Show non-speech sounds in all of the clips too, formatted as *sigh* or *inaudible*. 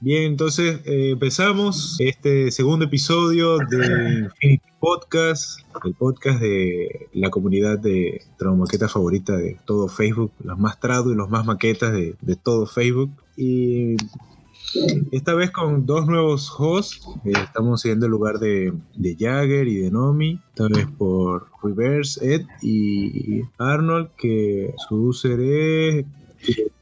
Bien, entonces eh, empezamos este segundo episodio de Infinity Podcast, el podcast de la comunidad de traumaquetas favorita de todo Facebook, los más trado y los más maquetas de, de todo Facebook. Y esta vez con dos nuevos hosts, eh, estamos siguiendo el lugar de, de Jagger y de Nomi, esta vez por Reverse, Ed y Arnold, que su user es...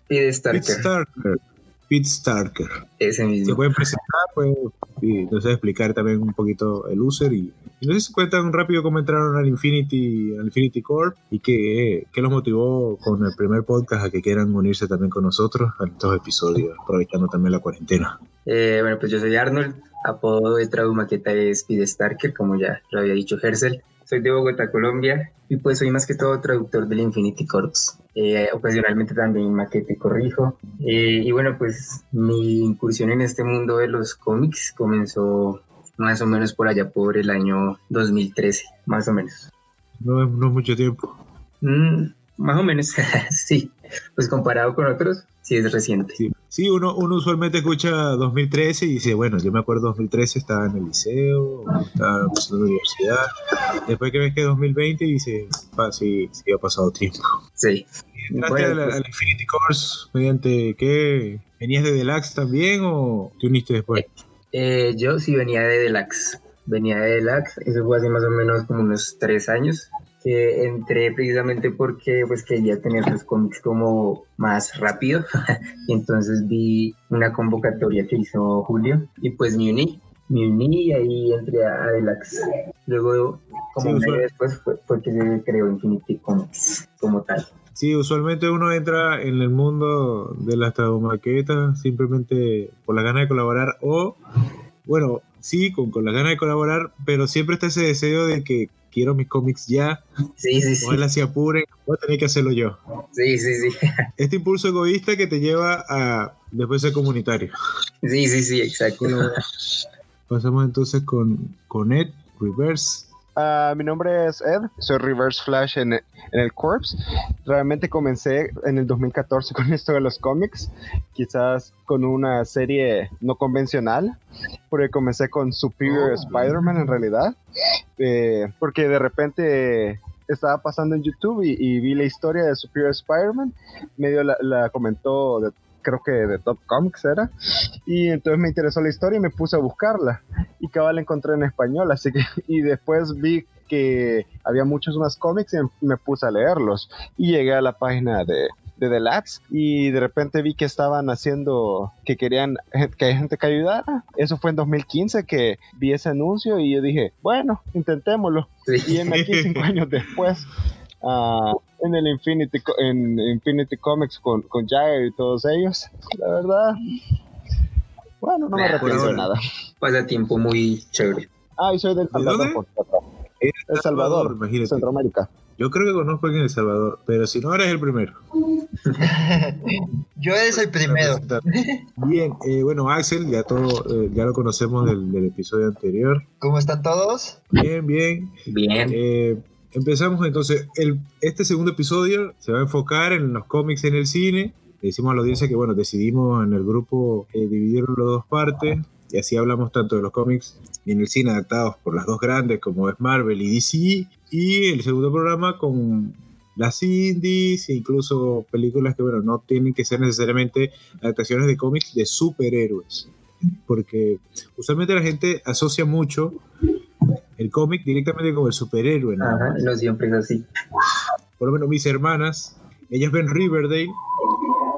Pete Starker. Pete Starker. Ese mismo. Se pueden presentar, pues, y entonces explicar también un poquito el user y, y no sé si cuentan rápido cómo entraron al Infinity, al Infinity Corp y qué, qué los motivó con el primer podcast a que quieran unirse también con nosotros a estos episodios, aprovechando también la cuarentena. Eh, bueno, pues yo soy Arnold, apodo de Traumaqueta es Pete Starker, como ya lo había dicho Hersel. Soy de Bogotá, Colombia, y pues soy más que todo traductor del Infinity Corps. Eh, ocasionalmente también maquete y corrijo. Eh, y bueno, pues mi incursión en este mundo de los cómics comenzó más o menos por allá por el año 2013, más o menos. No no mucho tiempo. Mm, más o menos, *laughs* sí. Pues comparado con otros, sí es reciente. Sí, sí uno, uno usualmente escucha 2013 y dice, bueno, yo me acuerdo 2013 estaba en el liceo, estaba en la universidad. Después que ves que 2020 dice, ah, sí, sí ha pasado tiempo. Sí. ¿Entraste Bueno, al, al Infinity Course mediante qué? ¿Venías de Deluxe también o te uniste después? Eh, yo sí venía de Deluxe, venía de Deluxe, eso fue hace más o menos como unos tres años, que entré precisamente porque pues quería tener los cómics como más rápido, *laughs* y entonces vi una convocatoria que hizo Julio, y pues me uní, me uní y ahí entré a Deluxe. Luego, como Sí, un año después, fue, fue que se creó Infinity Comics como tal. Sí, usualmente uno entra en el mundo de las taumaquetas simplemente por la gana de colaborar o, bueno, sí, con, con la gana de colaborar, pero siempre está ese deseo de que quiero mis cómics ya, Sí, sí, sí, ojalá se apuren, voy a tener que hacerlo yo. sí, sí, sí, *laughs* Este impulso egoísta que te lleva a después ser comunitario. sí, sí, sí, exacto. *laughs* Pasamos entonces con, con Ed Reverse. Ah, mi nombre es Ed, soy Reverse Flash en, en el Corps. Realmente comencé en el 2014 con *laughs* esto de los cómics, quizás con una serie no convencional, porque comencé con Superior Oh. Spider-Man en realidad, eh, porque de repente estaba pasando en YouTube y, y vi la historia de Superior Spider-Man, medio la, la comentó de- creo que de Top Comics era, y entonces me interesó la historia y me puse a buscarla y cabal la encontré en español, así que *laughs* y después vi que había muchos más cómics y me puse a leerlos y llegué a la página de de Deluxe y de repente vi que estaban haciendo que querían que hay gente que ayudara. Eso fue en 2015 que vi ese anuncio y yo dije, bueno, intentémoslo. Y Sí. en aquí cinco *laughs* años después ah, en el Infinity en Infinity Comics con, con Jagger y todos ellos. La verdad, bueno, no me arrepiento de nada. Pasatiempo muy chévere. Ah, y soy del Salvador, por cierto. El Salvador, imagínate. Centroamérica. Yo creo que conozco a alguien en El Salvador, pero si no eres el primero. *laughs* Yo soy el primero. Bien, eh, bueno, Axel, ya todo, eh, ya lo conocemos del, del episodio anterior. ¿Cómo están todos? Bien, bien. Bien. Eh, empezamos entonces. El, este segundo episodio se va a enfocar en los cómics en el cine. Le decimos a la audiencia que, bueno, decidimos en el grupo eh, dividirlo en dos partes. Y así hablamos tanto de los cómics en el cine adaptados por las dos grandes, como es Marvel y DC. Y el segundo programa con las indies e incluso películas que, bueno, no tienen que ser necesariamente adaptaciones de cómics de superhéroes. Porque usualmente la gente asocia mucho el cómic directamente con el superhéroe, ¿no? Ajá, no siempre es así. Por lo menos mis hermanas, ellas ven Riverdale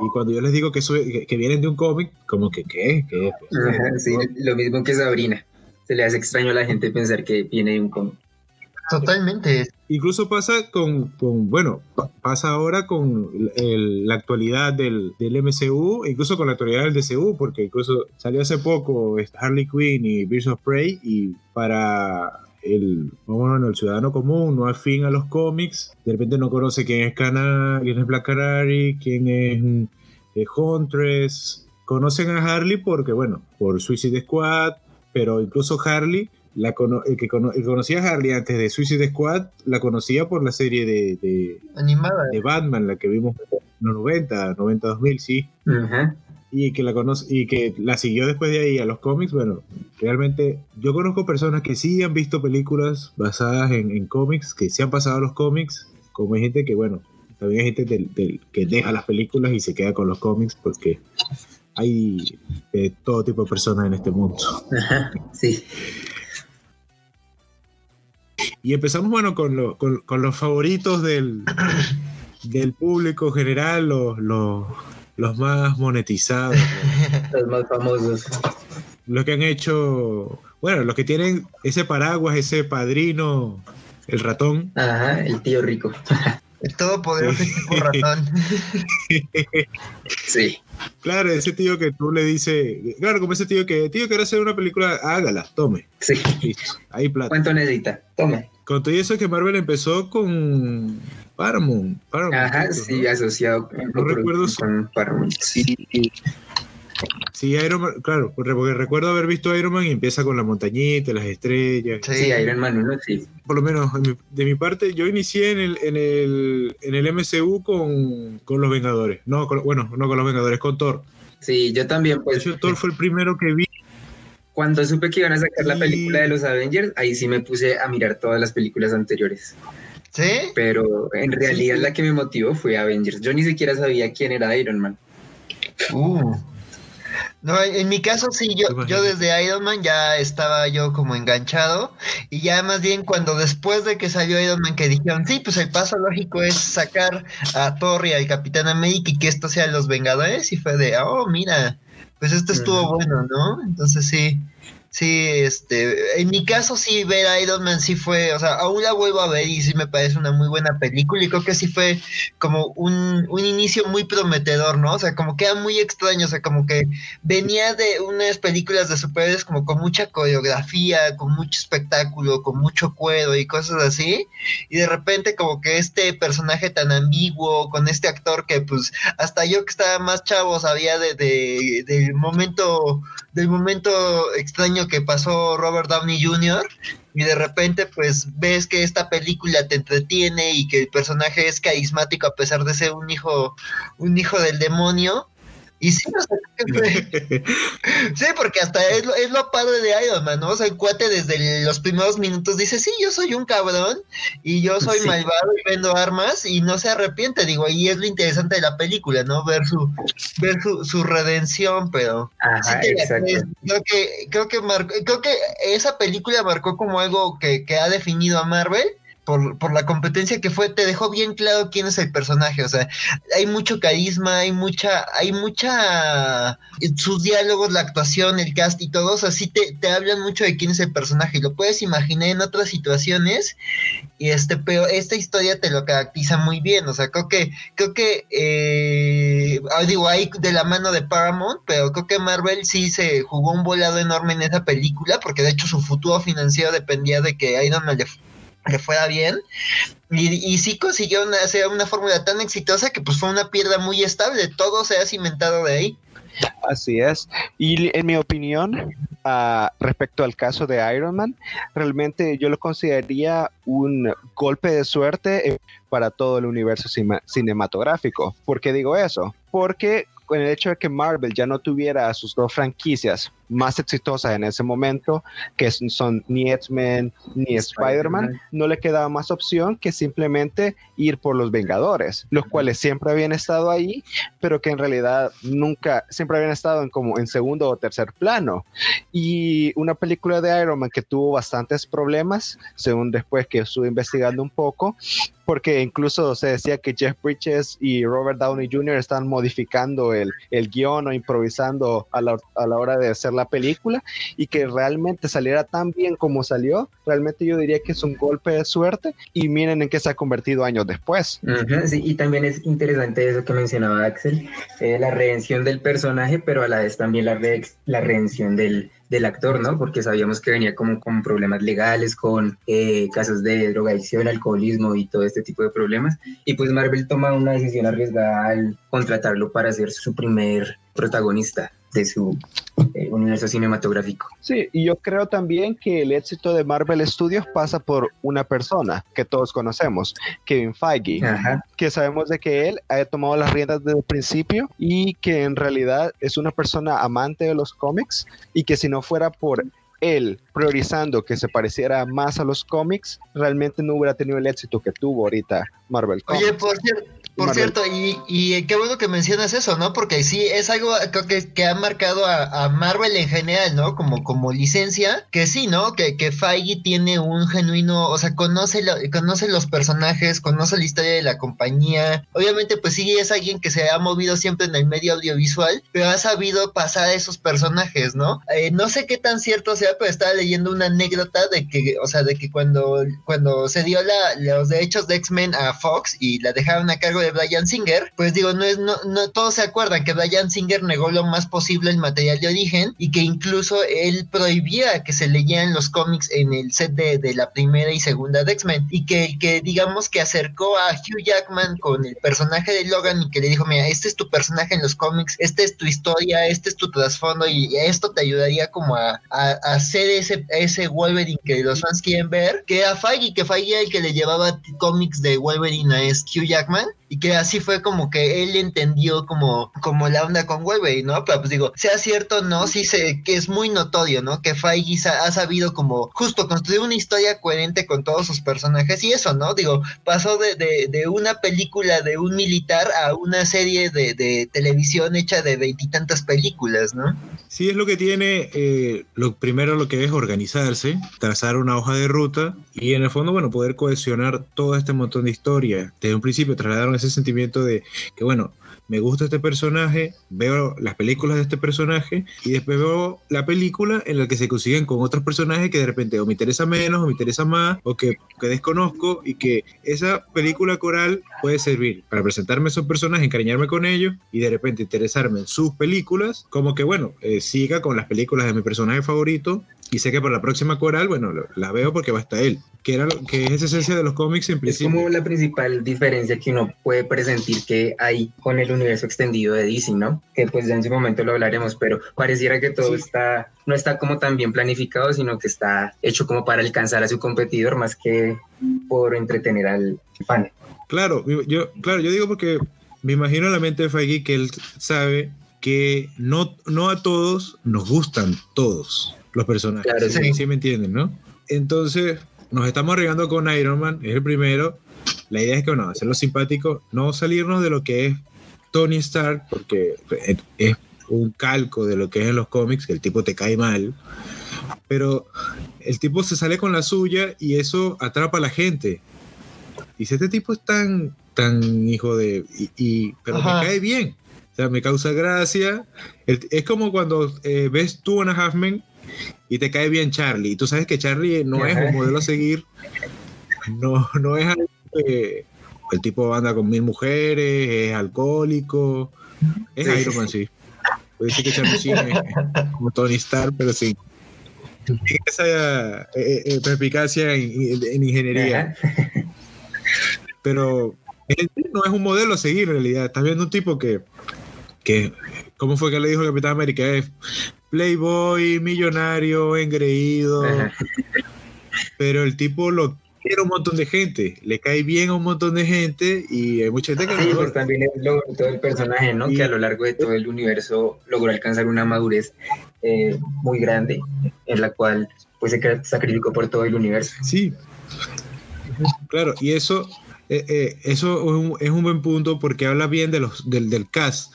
y cuando yo les digo que, soy- que, que vienen de un cómic, como que, ¿qué? ¿Qué? Pues, Ajá, sí, lo mismo que Sabrina. Se le hace extraño a la gente pensar que viene de un cómic. Totalmente. Incluso pasa con, con bueno, pa- pasa ahora con el- la actualidad del, del MCU, incluso con la actualidad del DCU, porque incluso salió hace poco Harley Quinn y Birds of Prey y para el, bueno, el ciudadano común no afín a los cómics, de repente no conoce quién es Cana, quién es Black Canary, quién es eh, Huntress. Conocen a Harley porque, bueno, por Suicide Squad, pero incluso Harley, la el, que conocía a Harley antes de Suicide Squad, la conocía por la serie de, Animada. de Batman, la que vimos en los 90, 90, 2000, sí. Ajá y que la conoce y que la siguió después de ahí a los cómics, bueno, realmente yo conozco personas que sí han visto películas basadas en, cómics, que sí han pasado a los cómics, como hay gente que, bueno, también hay gente que deja las películas y se queda con los cómics porque hay todo tipo de personas en este mundo. sí. Y empezamos, bueno, con, con, los favoritos del, del público general, los, los los más monetizados. *laughs* los más famosos. Los que han hecho, bueno, los que tienen ese paraguas, ese padrino, el ratón. Ajá, el tío rico. El todopoderoso tipo ratón. sí. Claro, ese tío que tú le dices, claro, como ese tío que, tío, quiere hacer una película, hágala, tome. Sí. ahí plata. ¿Cuánto necesita? Tome. Con todo eso que Marvel empezó con Paramount. Ajá, sí, asociado no recuerdo con Paramount. Sí. Sí, Iron Man, claro, porque recuerdo haber visto Iron Man y empieza con la montañita, las estrellas. Sí, Iron Man 1, sí. Por lo menos de mi parte, yo inicié en el, en el, en el MCU con, con los Vengadores. No, bueno, no con los Vengadores, con Thor. Sí, yo también, pues. De hecho, Thor fue el primero que vi. Cuando supe que iban a sacar la película de los Avengers, ahí sí me puse a mirar todas las películas anteriores. ¿Sí? Pero en realidad la que me motivó fue Avengers. Yo ni siquiera sabía quién era Iron Man. Uh. No, en mi caso sí, yo, yo desde Iron Man ya estaba yo como enganchado y ya más bien cuando después de que salió Iron Man que dijeron, sí, pues el paso lógico es sacar a Thor y al Capitán América y que esto sea los Vengadores y fue de, oh, mira, pues esto estuvo bueno, ¿no? Entonces sí, Sí, este, en mi caso sí ver Iron Man sí fue, o sea, aún la vuelvo a ver y sí me parece una muy buena película y creo que sí fue como un, un inicio muy prometedor, ¿no? O sea, como que era muy extraño, o sea, como que venía de unas películas de superhéroes como con mucha coreografía, con mucho espectáculo, con mucho cuero y cosas así, y de repente como que este personaje tan ambiguo, con este actor que pues hasta yo que estaba más chavo sabía de, de del momento, del momento extraño que pasó Robert Downey Jr. y de repente pues ves que esta película te entretiene y que el personaje es carismático a pesar de ser un hijo un hijo del demonio y sí, o *laughs* sí, porque hasta es lo, es lo padre de Iron Man, ¿no? O sea, el cuate desde los primeros minutos dice, sí, yo soy un cabrón y yo soy malvado y vendo armas y no se arrepiente, digo, y es lo interesante de la película, ¿no? Ver su, ver su, su redención, pero creo que, creo que creo que esa película marcó como algo que, que ha definido a Marvel por, por, la competencia que fue, te dejó bien claro quién es el personaje. O sea, hay mucho carisma, hay mucha, hay mucha, sus diálogos, la actuación, el cast y todo, o sea, sí te, te hablan mucho de quién es el personaje. Y lo puedes imaginar en otras situaciones. Y este, pero esta historia te lo caracteriza muy bien. O sea, creo que, creo que, eh, ah, digo, ahí de la mano de Paramount, pero creo que Marvel sí se jugó un volado enorme en esa película, porque de hecho su futuro financiero dependía de que Iron Man le le fuera bien. Y, y sí consiguió hacer una fórmula tan exitosa que pues fue una piedra muy estable, todo se ha cimentado de ahí. Así es. Y en mi opinión, uh, respecto al caso de Iron Man, realmente yo lo consideraría un golpe de suerte para todo el universo cinematográfico. ¿Por qué digo eso? Porque con el hecho de que Marvel ya no tuviera sus dos franquicias más exitosas en ese momento, que son ni X-Men ni Spider-Man, no le quedaba más opción que simplemente ir por los Vengadores, los cuales siempre habían estado ahí, pero que en realidad nunca, siempre habían estado en como en segundo o tercer plano. Y una película de Iron Man que tuvo bastantes problemas, según después que estuve investigando un poco, porque incluso se decía que Jeff Bridges y Robert Downey Jr. están modificando el, el guion o improvisando a la, a la, hora de hacer la película y que realmente saliera tan bien como salió, realmente yo diría que es un golpe de suerte y miren en qué se ha convertido años después. sí, y también es interesante eso que mencionaba Axel, eh, la redención del personaje, pero a la vez también la, re la redención del, del actor, ¿no? Porque sabíamos que venía como con problemas legales, con eh, casos de drogadicción, alcoholismo y todo este tipo de problemas. Y pues Marvel toma una decisión arriesgada al contratarlo para ser su primer protagonista de su eh, universo cinematográfico. Sí, y yo creo también que el éxito de Marvel Studios pasa por una persona que todos conocemos, Kevin Feige, que sabemos de que él ha tomado las riendas desde el principio y que en realidad es una persona amante de los cómics y que si no fuera por él priorizando que se pareciera más a los cómics, realmente no hubiera tenido el éxito que tuvo ahorita Marvel Comics. Oye, por cierto, por cierto, y, y, qué bueno que mencionas eso, ¿no? Porque sí, es algo que, que ha marcado a, Marvel en general, ¿no? Como, como licencia, que sí, ¿no? Que, que Feige tiene un genuino, o sea, conoce, conoce los personajes, conoce la historia de la compañía. Obviamente, pues sí, es alguien que se ha movido siempre en el medio audiovisual, pero ha sabido pasar a esos personajes, ¿no? Eh, no sé qué tan cierto sea, pero estaba leyendo una anécdota de que, o sea, de que cuando, cuando se dio la, los derechos de X-Men a Fox y la dejaron a cargo de Brian Singer, pues digo, no es, no, no, todos se acuerdan que Brian Singer negó lo más posible el material de origen y que incluso él prohibía que se leyeran los cómics en el set de, de la primera y segunda de X-Men. Y que, que digamos que acercó a Hugh Jackman con el personaje de Logan y que le dijo, mira, este es tu personaje en los cómics, esta es tu historia, este es tu trasfondo y esto te ayudaría como a, a, hacer ese, ese Wolverine que los fans quieren ver, que a Feige, que Feige el que le llevaba cómics de Wolverine a Hugh Jackman y que así fue como que él entendió como, como la onda con Wolverine, ¿no? Pero pues digo, sea cierto o no, sí sé que es muy notorio, ¿no? Que Feige ha, sabido como justo construir una historia coherente con todos sus personajes y eso, ¿no? Digo, pasó de, de, una película de un militar a una serie de, de televisión hecha de veintitantas películas, ¿no? Sí, es lo que tiene, eh, lo primero lo que es organizarse, trazar una hoja de ruta y en el fondo, bueno, poder cohesionar todo este montón de historias. Desde un principio trasladaron ese sentimiento de que, bueno, me gusta este personaje, veo las películas de este personaje y después veo la película en la que se consiguen con otros personajes que de repente o me interesa menos o me interesa más o que, que desconozco y que esa película coral puede servir para presentarme a esos personajes, encariñarme con ellos y de repente interesarme en sus películas, como que bueno, eh, siga con las películas de mi personaje favorito y sé que por la próxima coral, bueno, la veo porque va a estar él, que, era, que es esa esencia de los cómics en principio. Es como la principal diferencia que uno puede presentir que hay con el universo extendido de DC, ¿no? Que pues ya en su momento lo hablaremos, pero pareciera que todo está, no está como tan bien planificado, sino que está hecho como para alcanzar a su competidor más que por entretener al fan. Claro, yo, claro, yo digo porque me imagino en la mente de Feige que él sabe que no, no a todos nos gustan todos los personajes. Claro, sí. sí. me entienden, ¿no? Entonces, nos estamos arriesgando con Iron Man, es el primero. La idea es que, bueno, hacerlo simpático, no salirnos de lo que es Tony Stark, porque es un calco de lo que es en los cómics, que el tipo te cae mal. Pero el tipo se sale con la suya y eso atrapa a la gente. Dice, este tipo es tan, tan hijo de... Y, pero me cae bien. O sea, me causa gracia. es como cuando eh, ves tú a Halfman y te cae bien Charlie. Y tú sabes que Charlie no es un modelo a seguir. No, no es algo que el tipo anda con mil mujeres, es alcohólico. Es Iron Man, sí. Puede decir que Charlie sí es como Tony Stark, pero sí. Esa eh, eh, eh, perspicacia en, ingeniería. Pero no es un modelo a seguir en realidad. Estás viendo un tipo que, que ¿cómo fue que le dijo Capitán América? Es playboy, millonario, engreído. Pero el tipo lo quiere un montón de gente, le cae bien a un montón de gente y hay mucha gente que sí, pues también es lo todo el personaje, ¿no? que a lo largo de todo el universo logró alcanzar una madurez eh, muy grande en la cual pues se sacrificó por todo el universo. Sí, claro, y eso, eh, eh, eso es un, es un, buen punto porque habla bien de los, del, del cast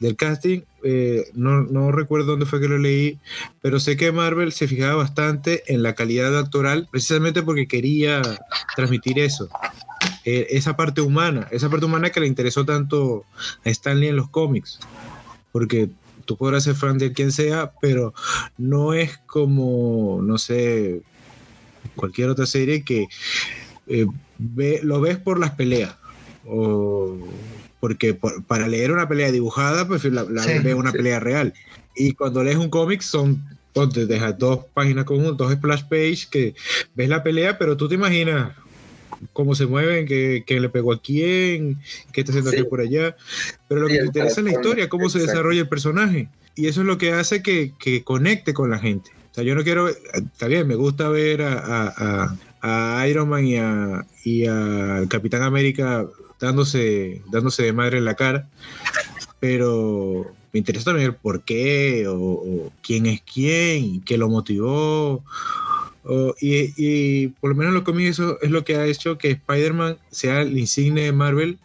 del casting, eh, no, no, recuerdo dónde fue que lo leí, pero sé que Marvel se fijaba bastante en la calidad actoral, precisamente porque quería transmitir eso, eh, esa parte humana, esa parte humana que le interesó tanto a Stanley en los cómics, porque tú podrás ser fan de quien sea, pero no es como, no sé, cualquier otra serie que eh, lo ves por las peleas o porque para leer una pelea dibujada, pues la, la una pelea real. Y cuando lees un cómic son ponte, deja dos páginas con dos splash page que ves la pelea, pero tú te imaginas cómo se mueven, qué, le pegó a quién, qué está haciendo aquí por allá. Pero lo que te interesa es la historia, cómo se desarrolla el personaje. Y eso es lo que hace que, que, conecte con la gente. O sea, yo no quiero, está bien, me gusta ver a, a, a Iron Man y a, y a Capitán América dándose, dándose de madre en la cara, pero me interesa también el por qué, o, quién es quién, qué lo motivó. y, y, por lo menos lo que eso es lo que ha hecho que Spider-Man sea el insigne de Marvel,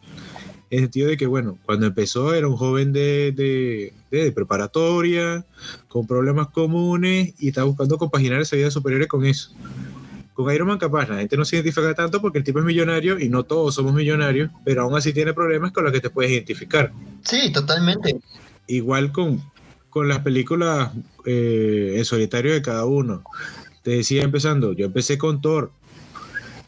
en el sentido de que, bueno, cuando empezó era un joven de, de, de preparatoria, con problemas comunes, y estaba buscando compaginar esa vida superior con eso con Iron Man capaz la gente no se identifica tanto porque el tipo es millonario y no todos somos millonarios, pero aún así tiene problemas con los que te puedes identificar. Sí, totalmente. Igual con, con las películas eh, en solitario de cada uno. Te decía empezando, yo empecé con Thor,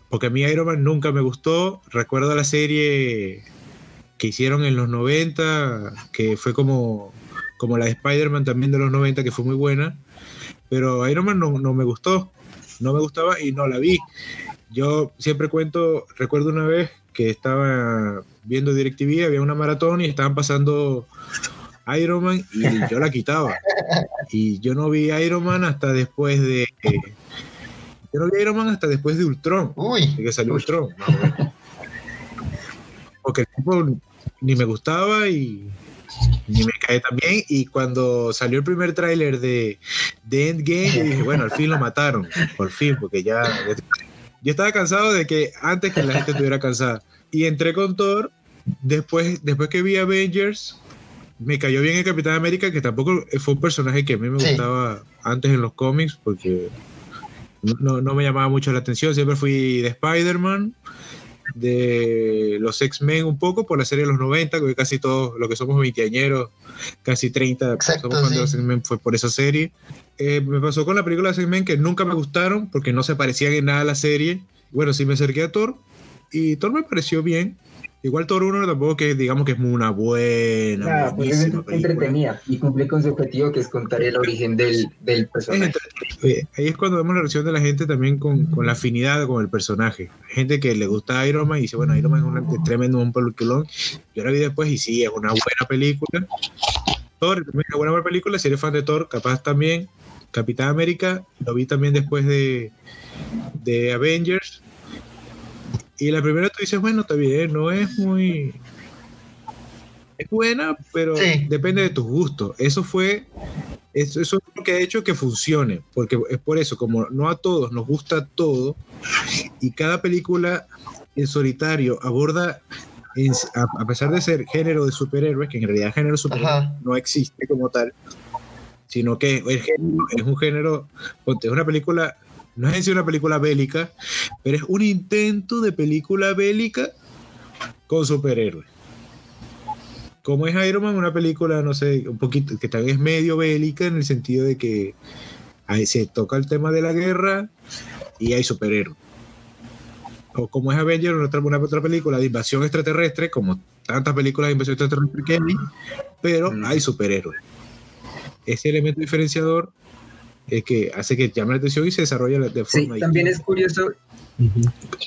porque a mí Iron Man nunca me gustó. Recuerdo la serie que hicieron en los 90, que fue como, como la de Spider-Man también de los 90, que fue muy buena, pero Iron Man no, no me gustó no me gustaba y no la vi. Yo siempre cuento, recuerdo una vez que estaba viendo DirecTV, había una maratón y estaban pasando Iron Man y yo la quitaba. Y yo no vi Iron Man hasta después de... yo no vi Iron Man hasta después de Ultron. Uy. Que salió Ultron. Porque el tipo ni me gustaba y ni me cae también. Y cuando salió el primer tráiler de, de Endgame, dije, bueno, al fin lo mataron, por fin, porque ya... Yo estaba cansado de que antes que la gente estuviera cansada. Y entré con Thor, después, después que vi Avengers, me cayó bien el Capitán América, que tampoco fue un personaje que a mí me gustaba antes en los cómics, porque no, no, me llamaba mucho la atención. Siempre fui de Spider-Man, de los X-Men un poco por la serie de los 90, que casi todos, lo que somos veinteañeros, casi 30, somos cuando los X-Men fue por esa serie. Eh, me pasó con la película de X-Men que nunca me gustaron porque no se parecían en nada a la serie. Bueno, sí me acerqué a Thor y Thor me pareció bien. Igual Thor 1 tampoco que digamos que es una buena, ah, pues es entretenida y cumple con su objetivo que es contar el origen del, del personaje. ahí es cuando vemos la reacción de la gente también con, con, la afinidad con el personaje. gente que le gusta Iron Man y dice, bueno, Iron Man es un tremendo un peliculón. Yo la vi después y sí, es una buena película. Thor también es una buena película. Si eres fan de Thor, capaz también. Capitán América, lo vi también después de, de Avengers y la primera tú dices, bueno, está bien, no es muy... Es buena, pero depende de tus gustos. Eso fue, eso, es lo que ha hecho que funcione, porque es por eso, como no a todos nos gusta todo, y cada película en solitario aborda, a, pesar de ser género de superhéroes, que en realidad género superhéroes no existe como tal, sino que es, es un género, es una película no es en una película bélica, pero es un intento de película bélica con superhéroes. Como es Iron Man, una película, no sé, un poquito, que también es medio bélica en el sentido de que ahí se toca el tema de la guerra y hay superhéroes. O como es Avengers, una otra, una otra película de invasión extraterrestre, como tantas películas de invasión extraterrestre que hay, pero mm. hay superhéroes. Ese elemento diferenciador es que hace que llame la atención y se desarrolla de forma. Sí, también es curioso.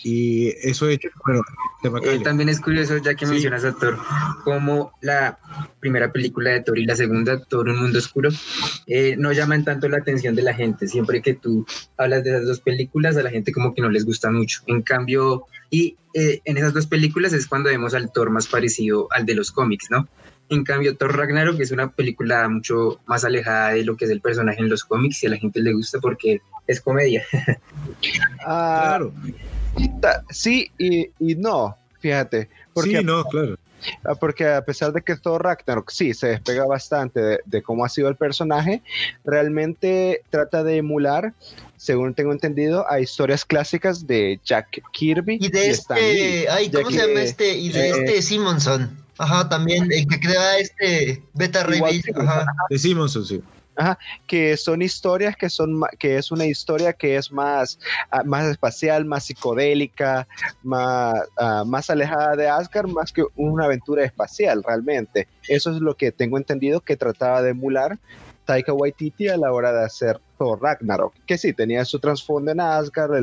Y eso hecho, bueno, eh, también es curioso, ya que mencionas a Thor, como la primera película de Thor y la segunda, Thor Un Mundo Oscuro, eh, no llaman tanto la atención de la gente. Siempre que tú hablas de esas dos películas, a la gente como que no les gusta mucho. En cambio, y eh, en esas dos películas es cuando vemos al Thor más parecido al de los cómics, ¿no? En cambio, Thor Ragnarok es una película mucho más alejada de lo que es el personaje en los cómics y a la gente le gusta porque es comedia. *laughs* Ah, claro. Sí y, no, fíjate. Porque, sí, no, claro. Ah, porque a pesar de que Thor Ragnarok sí se despega bastante de, cómo ha sido el personaje, realmente trata de emular, según tengo entendido, a historias clásicas de Jack Kirby. Y de este, ay, ¿cómo se llama este? Y de eh, este Simonson. Ajá, también el que crea este Beta Ray Ajá. De Simonson, sí. Ajá, que son historias que son que es una historia que es más, ah, más espacial, más psicodélica, más, ah, más alejada de Asgard, más que una aventura espacial realmente. Eso es lo que tengo entendido que trataba de emular Taika Waititi a la hora de hacer Thor Ragnarok, que sí tenía su trasfondo en Asgard,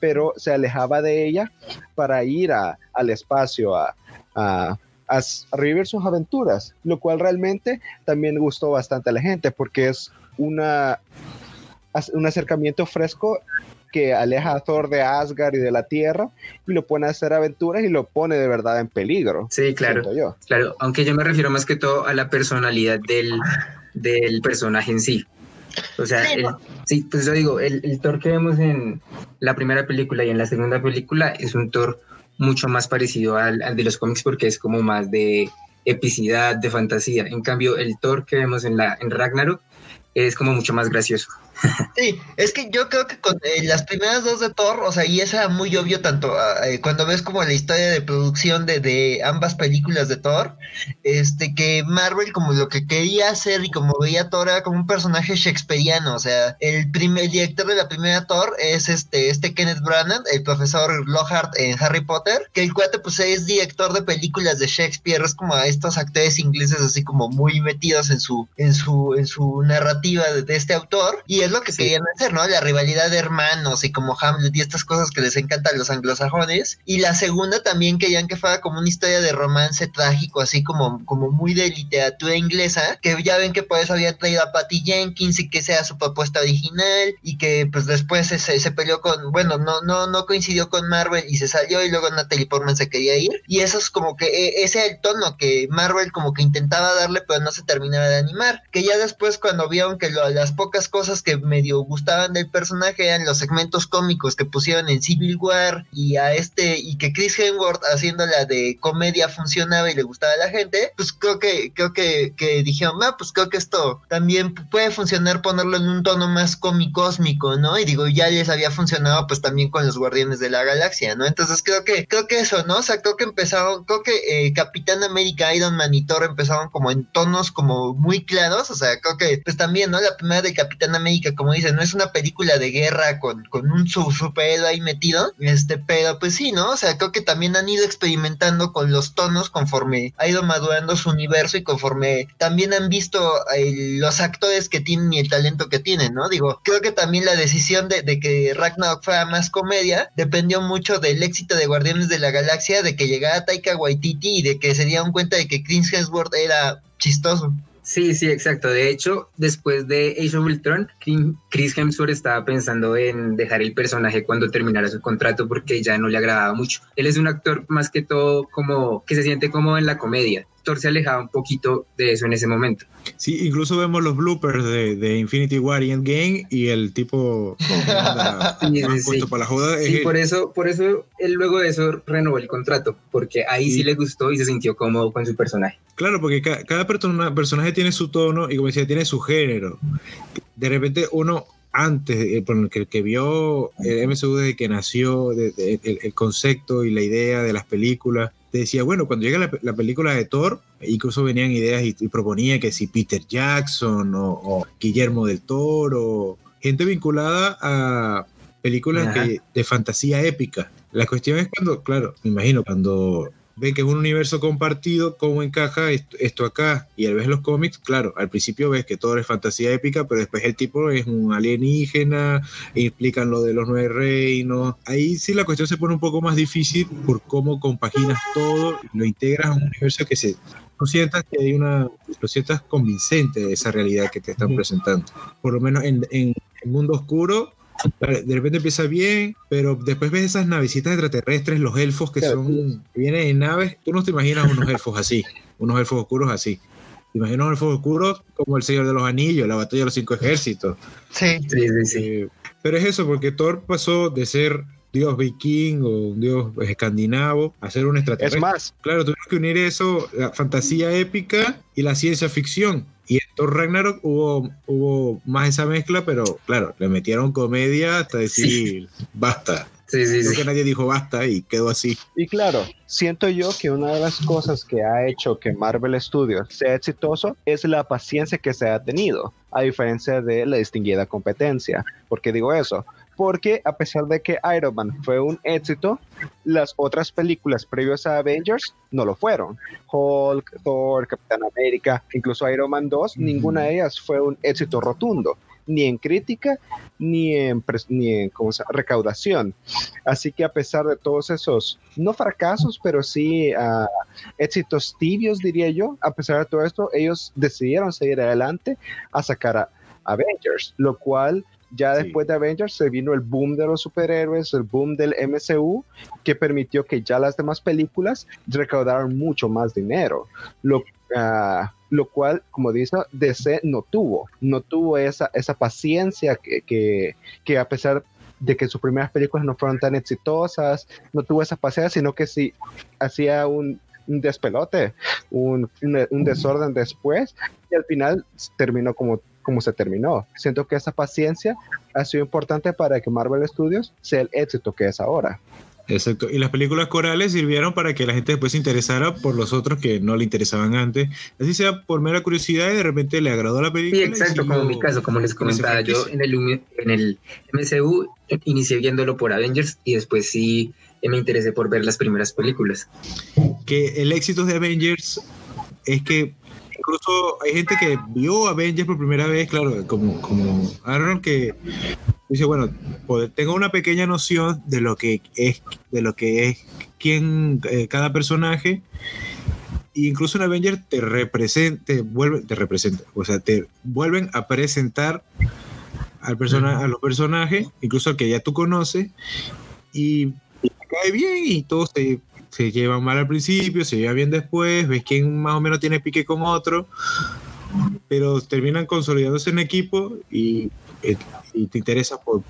pero se alejaba de ella para ir al espacio a, a, revivir sus aventuras, lo cual realmente también gustó bastante a la gente porque es una, un acercamiento fresco que aleja a Thor de Asgard y de la Tierra y lo pone a hacer aventuras y lo pone de verdad en peligro. Sí, claro. Claro, aunque yo me refiero más que todo a la personalidad del, del personaje en sí. O sea, sí, pues yo digo, el, el, Thor que vemos en la primera película y en la segunda película es un Thor mucho más parecido al, de los cómics porque es como más de epicidad, de fantasía. En cambio, el Thor que vemos en, la, en Ragnarok es como mucho más gracioso. Sí, es que yo creo que con eh, las primeras dos de Thor, o sea, y esa era muy obvio tanto ah, eh, cuando ves como la historia de producción de, de, ambas películas de Thor, este que Marvel como lo que quería hacer y como veía Thor era como un personaje shakespeariano, o sea, el primer director de la primera Thor es este este Kenneth Branagh, el profesor Lockhart en Harry Potter, que el cuate pues es director de películas de Shakespeare, es como a estos actores ingleses así como muy metidos en su en su en su narrativa de, de este autor y es lo que querían hacer, ¿no? La rivalidad de hermanos y como Hamlet y estas cosas que les encantan a los anglosajones. Y la segunda también querían que fuera como una historia de romance trágico, así como, como muy de literatura inglesa, que ya ven que por eso había traído a Patty Jenkins y que sea su propuesta original y que pues después se, se peleó con, bueno, no, no, no coincidió con Marvel y se salió y luego Natalie Portman se quería ir. Y eso es como que e, ese era el tono que Marvel como que intentaba darle, pero no se terminaba de animar. Que ya después cuando vieron que las pocas cosas que medio gustaban del personaje eran los segmentos cómicos que pusieron en Civil War y a este y que Chris Hemsworth haciéndola de comedia funcionaba y le gustaba a la gente, pues creo que creo que, que dijeron, ah, pues creo que esto también puede funcionar ponerlo en un tono más cómico-cósmico, ¿no? Y digo, ya les había funcionado pues también con los Guardianes de la Galaxia, ¿no? Entonces creo que creo que eso, ¿no? O sea, creo que empezaron, creo que eh, Capitán América, Iron Man y Thor empezaron como en tonos como muy claros, o sea, creo que pues también, ¿no? La primera de Capitán América como dice, no es una película de guerra con, con un superhéroe ahí metido, este, pero pues sí, ¿no? O sea, creo que también han ido experimentando con los tonos conforme ha ido madurando su universo y conforme también han visto eh, los actores que tienen y el talento que tienen, ¿no? Digo, creo que también la decisión de, de que Ragnarok fuera más comedia dependió mucho del éxito de Guardianes de la Galaxia, de que llegara Taika Waititi y de que se dieron cuenta de que Chris Hemsworth era chistoso. Sí, sí, exacto. De hecho, después de Age of Ultron, Chris Hemsworth estaba pensando en dejar el personaje cuando terminara su contrato porque ya no le agradaba mucho. Él es un actor más que todo como que se siente como en la comedia se alejaba un poquito de eso en ese momento. Sí, incluso vemos los bloopers de, Infinity War y Endgame y el tipo *laughs* sí, para la joda. Sí, por eso, por eso él luego de eso renovó el contrato, porque ahí sí, le gustó y se sintió cómodo con su personaje. Claro, porque cada, personaje tiene su tono y como decía, tiene su género. De repente uno antes, eh, el, que, que vio el MCU desde que nació, el, concepto y la idea de las películas, decía, bueno, cuando llega la, película de Thor, incluso venían ideas y, proponía que si Peter Jackson o, Guillermo del Toro, gente vinculada a películas de fantasía épica. La cuestión es cuando, claro, me imagino, cuando ven que es un universo compartido, cómo encaja esto, acá. Y al ver los cómics, claro, al principio ves que todo es fantasía épica, pero después el tipo es un alienígena, e explican lo de los nueve reinos. Ahí sí la cuestión se pone un poco más difícil por cómo compaginas todo, lo integras a un universo que se sientas que hay una, lo sientas convincente de esa realidad que te están presentando. Por lo menos en, en el mundo oscuro de repente empieza bien, pero después ves esas navecitas extraterrestres, los elfos que son, vienen en naves, tú no te imaginas unos elfos así, unos elfos oscuros así. Te imaginas unos elfos oscuros como el Señor de los Anillos, la batalla de los cinco ejércitos. Sí, sí, sí. Eh, pero es eso, porque Thor pasó de ser dios viking o un dios escandinavo a ser un extraterrestre. Es más. Claro, tuvimos que unir eso, la fantasía épica y la ciencia ficción. Thor Ragnarok hubo, hubo más esa mezcla, pero claro, le metieron comedia hasta decir basta. Sí, sí, Creo que nadie dijo basta y quedó así. Y claro, siento yo que una de las cosas que ha hecho que Marvel Studios sea exitoso es la paciencia que se ha tenido, a diferencia de la distinguida competencia. ¿Por qué digo eso? Porque a pesar de que Iron Man fue un éxito, las otras películas previas a Avengers no lo fueron. Hulk, Thor, Capitán América, incluso Iron Man 2, ninguna de ellas fue un éxito rotundo ni en crítica ni en, ni en recaudación. Así que a pesar de todos esos, no fracasos, pero sí uh, éxitos tibios, diría yo, a pesar de todo esto, ellos decidieron seguir adelante a sacar a Avengers, lo cual ya después de Avengers se vino el boom de los superhéroes, el boom del MCU, que permitió que ya las demás películas recaudaran mucho más dinero. Lo, uh, lo cual, como dice, DC no tuvo, no tuvo esa, esa paciencia que, que, a pesar de que sus primeras películas no fueron tan exitosas, no tuvo esa paciencia, sino que sí hacía un, despelote, un, un, desorden después, y al final terminó como, como se terminó. Siento que esa paciencia ha sido importante para que Marvel Studios sea el éxito que es ahora. Exacto. Y las películas corales sirvieron para que la gente después se interesara por los otros que no le interesaban antes. Así sea por mera curiosidad y de repente le agradó la película. Sí, exacto, como en mi caso, como les comentaba, yo en el, en el MCU inicié viéndolo por Avengers y después sí me interesé por ver las primeras películas. Que el éxito de Avengers es que incluso hay gente que vio Avengers por primera vez, claro, como, como Aaron, que dice, bueno, tengo una pequeña noción de lo que es, de lo que es quién, eh, cada personaje. E incluso en Avengers te representa, te te representa, o sea, te vuelven a presentar al persona, a los personajes, incluso al que ya tú conoces, y, te cae bien y todos se, se llevan mal al principio, se llevan bien después, ves quién más o menos tiene pique con otro, pero terminan consolidándose en equipo y y te interesa por,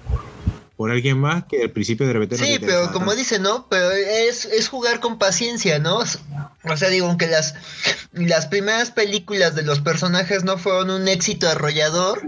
por alguien más que al principio de repente Sí, pero como dice, ¿no? Pero es, es jugar con paciencia, ¿no? O sea, digo, aunque las, las primeras películas de los personajes no fueron un éxito arrollador,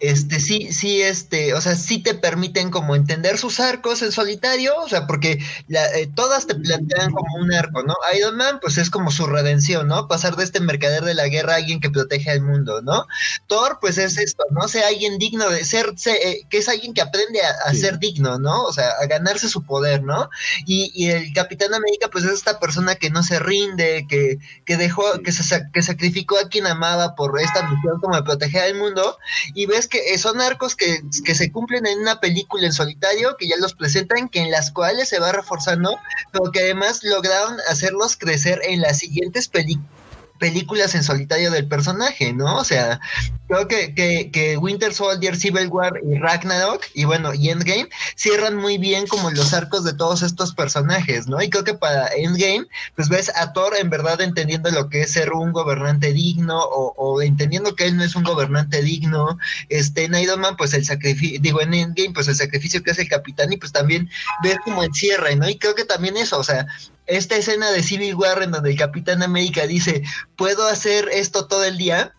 este, sí, sí, este, o sea, sí te permiten como entender sus arcos en solitario, o sea, porque eh, todas te plantean como un arco, ¿no? Iron Man, pues es como su redención, ¿no? Pasar de este mercader de la guerra a alguien que protege al mundo, ¿no? Thor, pues es esto, ¿no? Sea alguien digno de ser, eh, que es alguien que aprende a, ser digno, ¿no? O sea, a ganarse su poder, ¿no? Y, y, el Capitán América, pues es esta persona que no se rinde, que, que dejó, que, se, que sacrificó a quien amaba por esta misión como de proteger al mundo, y ves que son arcos que, que, se cumplen en una película en solitario, que ya los presentan, que en las cuales se va reforzando, pero que además lograron hacerlos crecer en las siguientes películas películas en solitario del personaje, ¿no? O sea, creo que, que, Winter Soldier, Civil War y Ragnarok, y bueno, y Endgame, cierran muy bien como los arcos de todos estos personajes, ¿no? Y creo que para Endgame, pues ves a Thor en verdad entendiendo lo que es ser un gobernante digno, o, entendiendo que él no es un gobernante digno, este, en Iron Man, pues el sacrificio, digo, en Endgame, pues el sacrificio que hace el capitán, y pues también ver cómo encierra, ¿no? Y creo que también eso, o sea, esta escena de Civil War en donde el Capitán América dice, puedo hacer esto todo el día,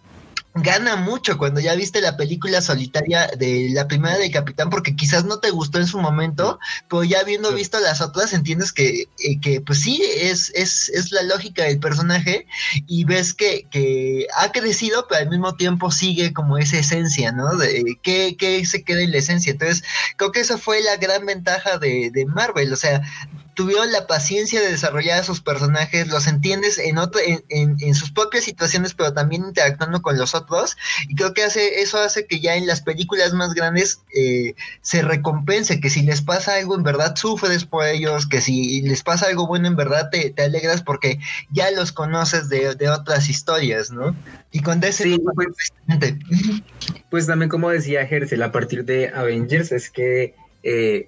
gana mucho cuando ya viste la película solitaria de la primera del Capitán, porque quizás no te gustó en su momento, pero ya habiendo visto las otras, entiendes que, eh, que pues sí, es, es, es, la lógica del personaje y ves que, que, ha crecido, pero al mismo tiempo sigue como esa esencia, ¿no? De que, que se queda en la esencia. Entonces, creo que esa fue la gran ventaja de, de Marvel, o sea, tuvieron la paciencia de desarrollar a sus personajes, los entiendes en, otro, en, en, sus propias situaciones, pero también interactuando con los otros. Y creo que hace, eso hace que ya en las películas más grandes eh, se recompense, que si les pasa algo en verdad sufres por ellos, que si les pasa algo bueno en verdad te, te alegras porque ya los conoces de, de, otras historias, ¿no? Y con DC... Sí, pues, pues, también como decía Gersel, a partir de Avengers es que... Eh,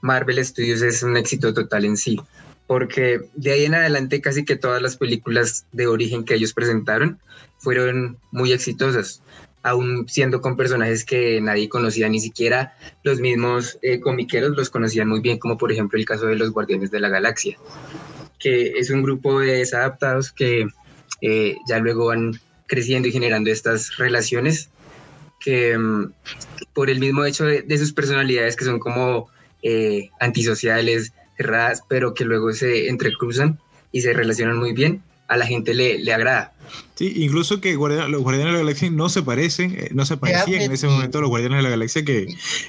Marvel Studios es un éxito total en sí, porque de ahí en adelante casi que todas las películas de origen que ellos presentaron fueron muy exitosas, aún siendo con personajes que nadie conocía, ni siquiera los mismos eh, comiqueros los conocían muy bien, como por ejemplo el caso de los Guardianes de la Galaxia, que es un grupo de desadaptados que eh, ya luego van creciendo y generando estas relaciones que mm, por el mismo hecho de sus personalidades que son como eh, antisociales, cerradas, pero que luego se entrecruzan y se relacionan muy bien, a la gente le, le agrada. Sí, incluso que los Guardianes de la Galaxia no se parecen, eh, no se parecían en ese momento los Guardianes de la Galaxia que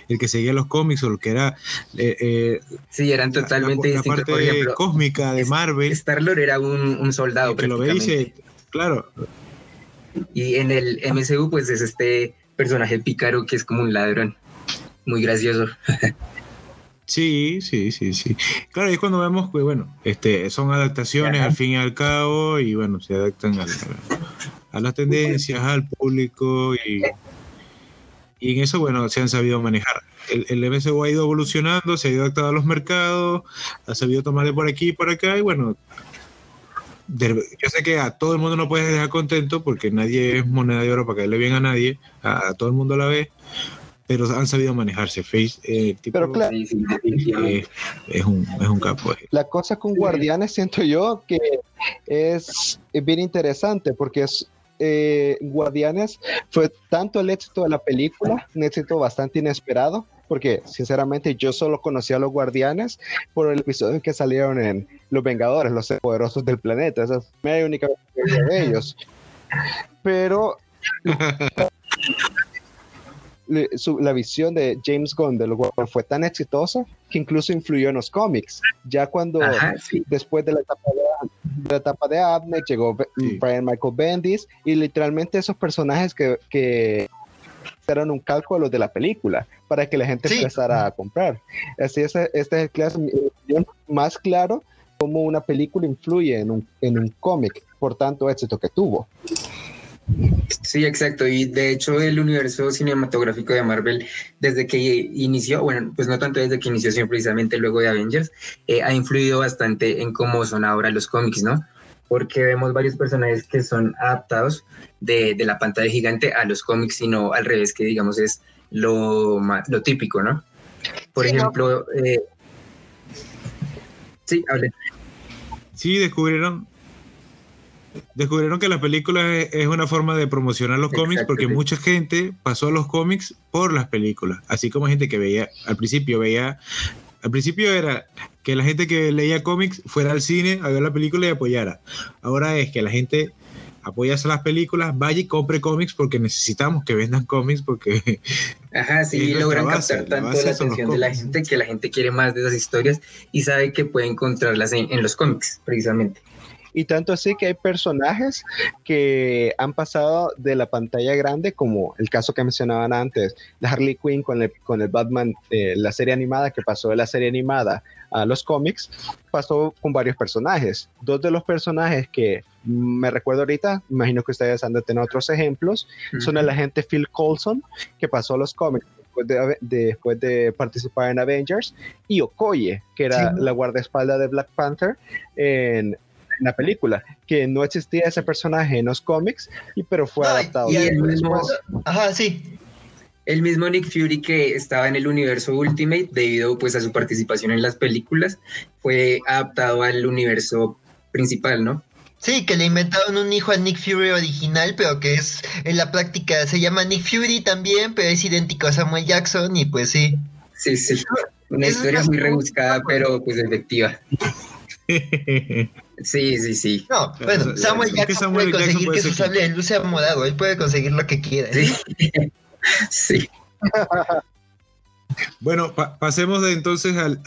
el que seguía los cómics o el que era... Eh, eh, sí, eran totalmente la, parte cósmica de Marvel. Star-Lord era un, soldado. Que lo ve y claro. Y en el MCU pues es este personaje pícaro que es como un ladrón. Muy gracioso. *laughs* Sí, sí, sí, sí. Claro, es cuando vemos que, bueno, este, son adaptaciones al fin y al cabo y, bueno, se adaptan a, las tendencias, al público y, y, en eso, bueno, se han sabido manejar. El, el MSU ha ido evolucionando, se ha ido adaptando a los mercados, ha sabido tomarle por aquí y por acá y, bueno, yo sé que a todo el mundo no puedes dejar contento porque nadie es moneda de oro para caerle bien a nadie, a, a todo el mundo a la vez, pero han sabido manejarse. Face, eh, pero claro, eh, es, un, es un capo. La cosa con Guardianes siento yo que es bien interesante porque es eh, Guardianes fue tanto el éxito de la película, un éxito bastante inesperado, porque sinceramente yo solo conocía a los Guardianes por el episodio que salieron en Los Vengadores, los poderosos del planeta, esa es mi única de ellos. Pero la visión de James Gunn de lo cual fue tan exitosa que incluso influyó en los cómics. Ya cuando después de la etapa de, la etapa de Abner llegó Brian Michael Bendis y literalmente esos personajes que, que eran un cálculo de la película para que la gente empezara a comprar. Así es, este es el más claro cómo una película influye en un, en un cómic por tanto éxito que tuvo. Sí, exacto. Y de hecho el universo cinematográfico de Marvel, desde que inició, bueno, pues no tanto desde que inició, sino precisamente luego de Avengers, eh, ha influido bastante en cómo son ahora los cómics, ¿no? Porque vemos varios personajes que son adaptados de, la pantalla gigante a los cómics, sino al revés, que digamos es lo, lo típico, ¿no? Por ejemplo, eh, sí, hable. Sí, descubrieron, descubrieron que la película es una forma de promocionar los cómics porque mucha gente pasó a los cómics por las películas, así como gente que veía, al principio veía, al principio era que la gente que leía cómics fuera al cine a ver la película y apoyara. Ahora es que la gente apoya a las películas, vaya y compre cómics porque necesitamos que vendan cómics porque... Ajá, sí, logran captar tanto la, atención de la gente que la gente quiere más de esas historias y sabe que puede encontrarlas en los cómics, precisamente. Y tanto así que hay personajes que han pasado de la pantalla grande, como el caso que mencionaban antes, de Harley Quinn con el, con el Batman, eh, la serie animada que pasó de la serie animada a los cómics, pasó con varios personajes. Dos de los personajes que me recuerdo ahorita, imagino que ustedes han de tener otros ejemplos, son el agente Phil Coulson, que pasó a los cómics después de, participar en Avengers, y Okoye, que era la guardaespaldas de Black Panther en, en la película, que no existía ese personaje en los cómics, y, pero fue adaptado. Y el mismo, ajá, sí. El mismo Nick Fury que estaba en el universo Ultimate, debido pues a su participación en las películas, fue adaptado al universo principal, ¿no? Sí, que le inventaron un hijo a Nick Fury original, pero que es en la práctica se llama Nick Fury también, pero es idéntico a Samuel Jackson y pues sí. Sí, sí. Una historia muy rebuscada, pero pues efectiva. *laughs* Sí, sí, sí. No, bueno, Samuel Jackson puede conseguir que su sable de luz sea morado, él puede conseguir lo que quiera. Sí. *laughs* sí. Bueno, pasemos de entonces al,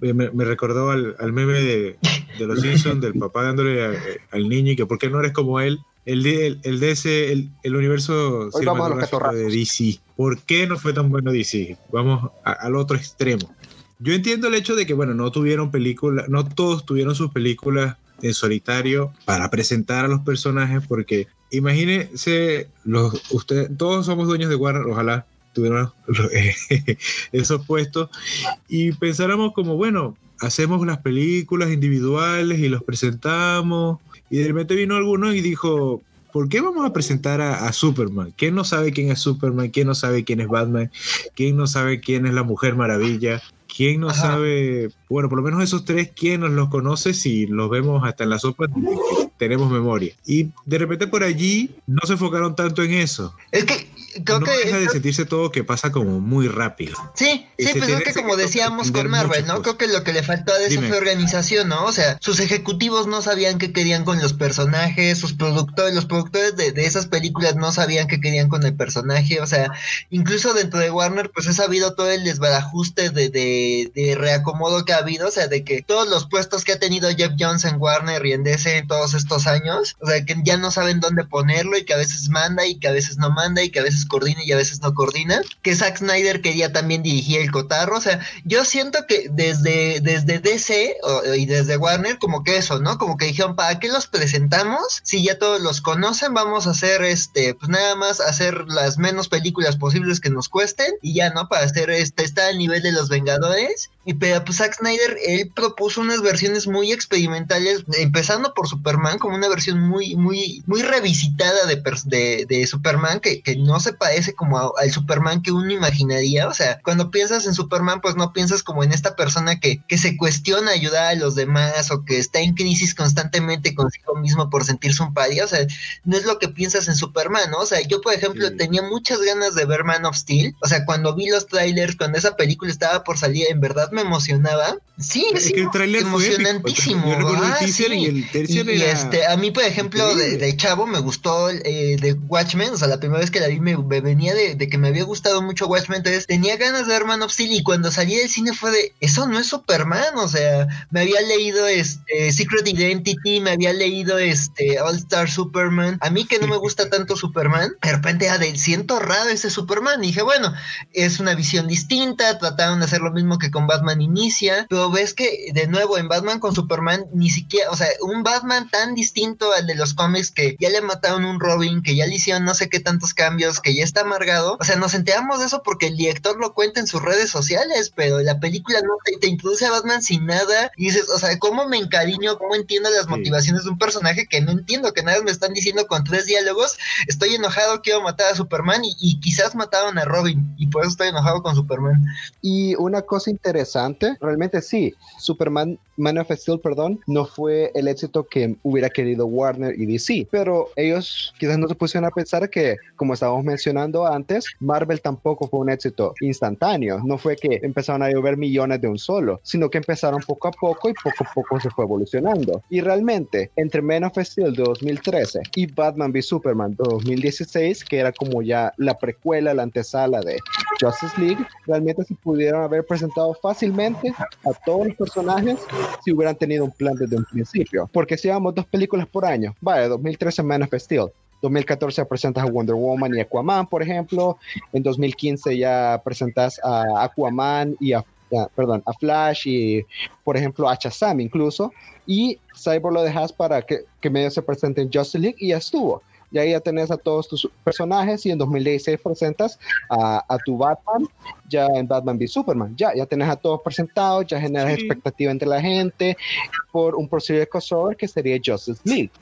me, recordó al, meme de, los Simpsons, del papá dándole al niño y que por qué no eres como él. El, de, el, de ese, el, universo de DC. ¿Por qué no fue tan bueno DC? Vamos al otro extremo. Yo entiendo el hecho de que, bueno, no tuvieron películas, no todos tuvieron sus películas en solitario para presentar a los personajes, porque imagínense, los, ustedes, todos somos dueños de Warner, ojalá tuvieran *laughs* esos puestos, y pensáramos como, bueno, hacemos las películas individuales y los presentamos, y de repente vino alguno y dijo, ¿por qué vamos a presentar a, Superman? ¿Quién no sabe quién es Superman? ¿Quién no sabe quién es Batman? ¿Quién no sabe quién es la Mujer Maravilla? ¿Quién no sabe? Bueno, por lo menos esos tres, ¿quién nos los conoce si los vemos hasta en la sopa? Tenemos memoria. Y de repente por allí no se enfocaron tanto en eso. Es que creo no que deja de sentirse todo que pasa como muy rápido. Sí, sí, pues es que como decíamos con Marvel, ¿no? Creo que lo que le faltó a eso fue organización, ¿no? O sea, sus ejecutivos no sabían qué querían con los personajes, sus productores, los productores de, de esas películas no sabían qué querían con el personaje, o sea, incluso dentro de Warner, pues he sabido todo el desbarajuste de, de, de reacomodo que ha habido, o sea, de que todos los puestos que ha tenido Jeff Jones en Warner y en DC en todos estos años, o sea, que ya no saben dónde ponerlo y que a veces manda y que a veces no manda y que a veces coordina y a veces no coordina, que Zack Snyder quería también dirigir el cotarro, o sea, yo siento que desde, desde DC y desde Warner, como que eso, ¿no? Como que dijeron, ¿para qué los presentamos? Si ya todos los conocen, vamos a hacer este, pues nada más hacer las menos películas posibles que nos cuesten y ya, ¿no? Para hacer este, estar al nivel de los Vengadores. Y pero pues Zack Snyder, él propuso unas versiones muy experimentales, empezando por Superman, como una versión muy, muy, muy revisitada de, de, de Superman, que, que, no se parece como al Superman que uno imaginaría. O sea, cuando piensas en Superman, pues no piensas como en esta persona que, que se cuestiona ayudar a los demás o que está en crisis constantemente consigo mismo por sentirse un paria. O sea, no es lo que piensas en Superman, ¿no? O sea, yo, por ejemplo, sí. tenía muchas ganas de ver Man of Steel. O sea, cuando vi los trailers, cuando esa película estaba por salir, en verdad me emocionaba. Sí, es sí, que el trailer emocionantísimo. Yo recuerdo ah, el teaser sí. y el tercer y, era... este, a mí, por ejemplo, de, de, chavo me gustó eh, de Watchmen, o sea, la primera vez que la vi me, me venía de, de, que me había gustado mucho Watchmen, entonces tenía ganas de ver Man of Steel y cuando salí del cine fue de, eso no es Superman, o sea, me había leído este Secret Identity, me había leído este All Star Superman, a mí que no me gusta *laughs* tanto Superman, de repente ah, de, siento raro ese Superman, y dije, bueno, es una visión distinta, trataron de hacer lo mismo que con Batman Inicia, pero ves que de nuevo en Batman con Superman ni siquiera, o sea, un Batman tan distinto al de los cómics que ya le mataron un Robin, que ya le hicieron no sé qué tantos cambios, que ya está amargado, o sea, nos enteramos de eso porque el director lo cuenta en sus redes sociales, pero la película no te, te introduce a Batman sin nada, y dices, o sea, ¿cómo me encariño, cómo entiendo las motivaciones de un personaje que no entiendo, que nada me están diciendo con tres diálogos, estoy enojado, quiero matar a Superman, y, y quizás mataron a Robin, y por eso estoy enojado con Superman. Y una cosa interesante, realmente sí, Superman Man of Steel, perdón, no fue el éxito que hubiera querido Warner y DC, pero ellos quizás no se pusieron a pensar que, como estábamos mencionando antes, Marvel tampoco fue un éxito instantáneo, no fue que empezaron a llover millones de un solo, sino que empezaron poco a poco y poco a poco se fue evolucionando. Y realmente, entre Man of Steel de 2013 y Batman v Superman de 2016, que era como ya la precuela, la antesala de Justice League, realmente se pudieron haber presentado fácilmente a todos los personajes si hubieran tenido un plan desde un principio. Porque si llevamos dos películas por año, vaya, 2013 Man of Steel, 2014 presentas a Wonder Woman y Aquaman, por ejemplo. En 2015 ya presentas a Aquaman y a, perdón, a Flash y, por ejemplo, a Shazam incluso. Y Cyborg lo dejas para que, que medio se presente en Justice League y ya estuvo. Y ahí ya tenés a todos tus personajes y en 2016 presentas a, a, tu Batman ya en Batman v Superman. Ya, ya tenés a todos presentados, ya generas sí. expectativa entre la gente por un posible crossover que sería Justice League.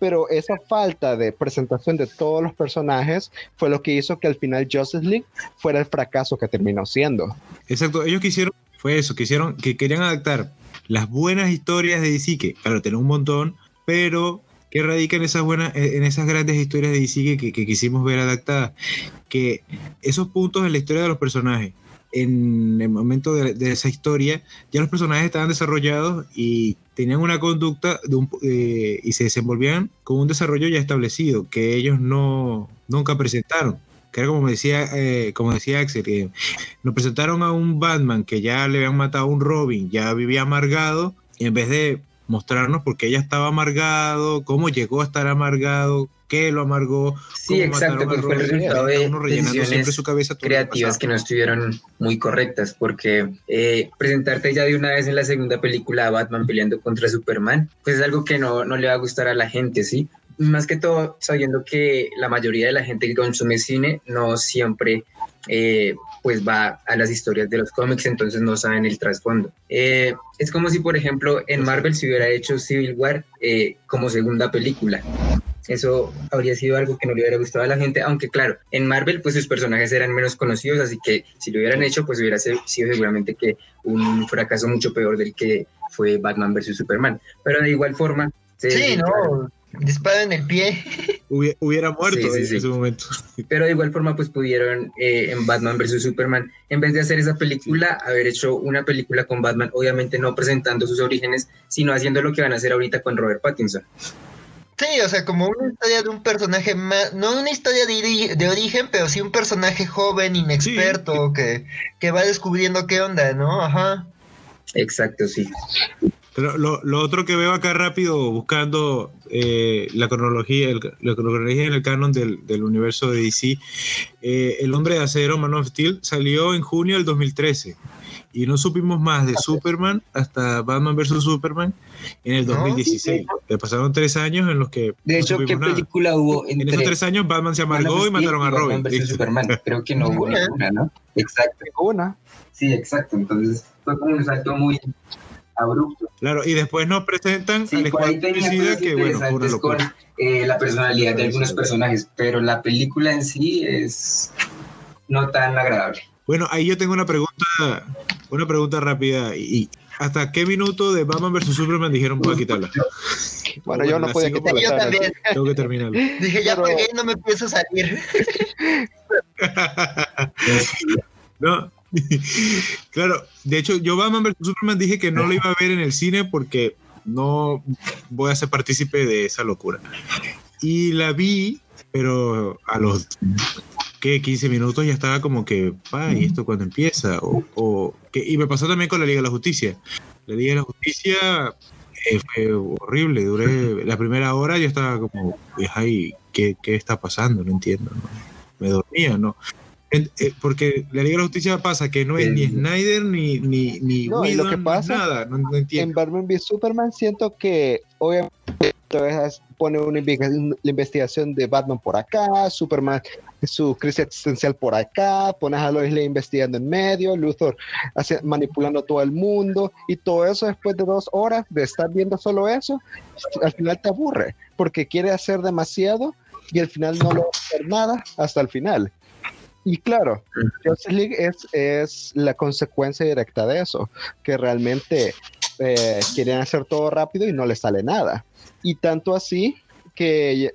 Pero esa falta de presentación de todos los personajes fue lo que hizo que al final Justice League fuera el fracaso que terminó siendo. Exacto, ellos quisieron, fue eso, quisieron, que querían adaptar las buenas historias de DC, que claro, tienen un montón, pero que radica en esas buenas, en esas grandes historias de DC que, quisimos ver adaptadas, que esos puntos en la historia de los personajes, en el momento de, esa historia, ya los personajes estaban desarrollados y tenían una conducta eh, y se desenvolvían con un desarrollo ya establecido, que ellos no nunca presentaron. Que era como decía, eh, como decía Axel, que nos presentaron a un Batman que ya le habían matado a un Robin, ya vivía amargado, y en vez de mostrarnos por qué ella estaba amargado, cómo llegó a estar amargado, qué lo amargó. Sí, exacto, pues fue el resultado de decisiones su cabeza creativas que no estuvieron muy correctas, porque eh, presentarte ya de una vez en la segunda película a Batman peleando contra Superman, pues es algo que no, no le va a gustar a la gente, ¿sí? Más que todo, sabiendo que la mayoría de la gente que consume cine no siempre eh, pues va a las historias de los cómics, entonces no saben el trasfondo. Eh, es como si, por ejemplo, en Marvel se hubiera hecho Civil War eh, como segunda película. Eso habría sido algo que no le hubiera gustado a la gente, aunque claro, en Marvel pues sus personajes eran menos conocidos, así que si lo hubieran hecho pues hubiera sido seguramente que un fracaso mucho peor del que fue Batman vs. Superman. Pero de igual forma... Sí, no, dispara en el pie. Hubiera, muerto en ese momento. *laughs* Pero de igual forma, pues pudieron eh, en Batman vs. Superman, en vez de hacer esa película, haber hecho una película con Batman, obviamente no presentando sus orígenes, sino haciendo lo que van a hacer ahorita con Robert Pattinson. Sí, o sea, como una historia de un personaje más, no una historia de, de origen, pero sí un personaje joven, inexperto, que, que va descubriendo qué onda, ¿no? Ajá. Exacto, sí. Pero lo, lo, otro que veo acá rápido, buscando eh, la cronología, el, la cronología en el canon del, del universo de DC, eh, El Hombre de Acero, Man of Steel, salió en junio del 2013 y no supimos más de Superman hasta Batman vs. Superman en el 2016. Le pasaron tres años en los que. De hecho, ¿qué película hubo? en esos tres años Batman se amargó y mataron a Robin. Batman vs. Superman. Creo que no hubo *laughs* ninguna, ¿no? Exacto. Una. Sí, exacto. Entonces fue como un salto muy abrupto. Claro, y después nos presentan sí, al Suicida, que bueno, fue una locura. Con, eh, la personalidad de algunos personajes, pero la película en sí es no tan agradable. Bueno, ahí yo tengo una pregunta, una pregunta rápida. ¿Y hasta qué minuto de Batman vs Superman dijeron voy a quitarla? Bueno, yo no podía quitarla. Yo también. Tengo que terminarlo. *laughs* Dije, ya pagué y no me pienso salir. *laughs* no, *laughs* claro, de hecho, yo Batman vs Superman dije que no lo iba a ver en el cine porque no voy a ser partícipe de esa locura. Y la vi, pero a los que 15 minutos ya estaba como que, ¿y esto cuando empieza? O, que, y me pasó también con la Liga de la Justicia. La Liga de la Justicia eh, fue horrible, duré la primera hora yo estaba como, ay, ¿qué, ¿qué está pasando? No entiendo, ¿no? me dormía, ¿no? Eh, porque la Liga de la Justicia pasa que no es ni Snyder ni ni ni no, lo que pasa, nada, no, no entiendo. En Batman v Superman siento que obviamente pone una investigación de Batman por acá, Superman su crisis existencial por acá, pones a Lois Lane investigando en medio, Luthor manipulando a todo el mundo y todo eso después de dos horas de estar viendo solo eso, al final te aburre porque quiere hacer demasiado y al final no lo va a hacer nada hasta el final. Y claro, Justice League es, es la consecuencia directa de eso, que realmente eh, quieren hacer todo rápido y no les sale nada. Y tanto así que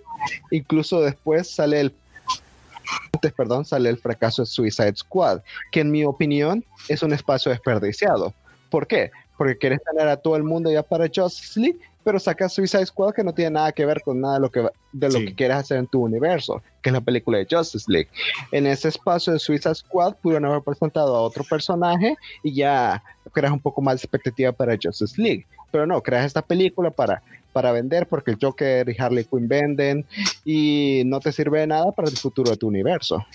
incluso después sale el perdón, sale el fracaso de Suicide Squad, que en mi opinión es un espacio desperdiciado. ¿Por qué? Porque quieres tener a todo el mundo ya para Justice League, pero sacas Suicide Squad que no tiene nada que ver con nada de lo que, de lo que quieres hacer en tu universo, que es la película de Justice League. En ese espacio de Suicide Squad pudieron haber presentado a otro personaje y ya creas un poco más de expectativa para Justice League. Pero no, creas esta película para para vender porque el Joker y Harley Quinn venden y no te sirve de nada para el futuro de tu universo.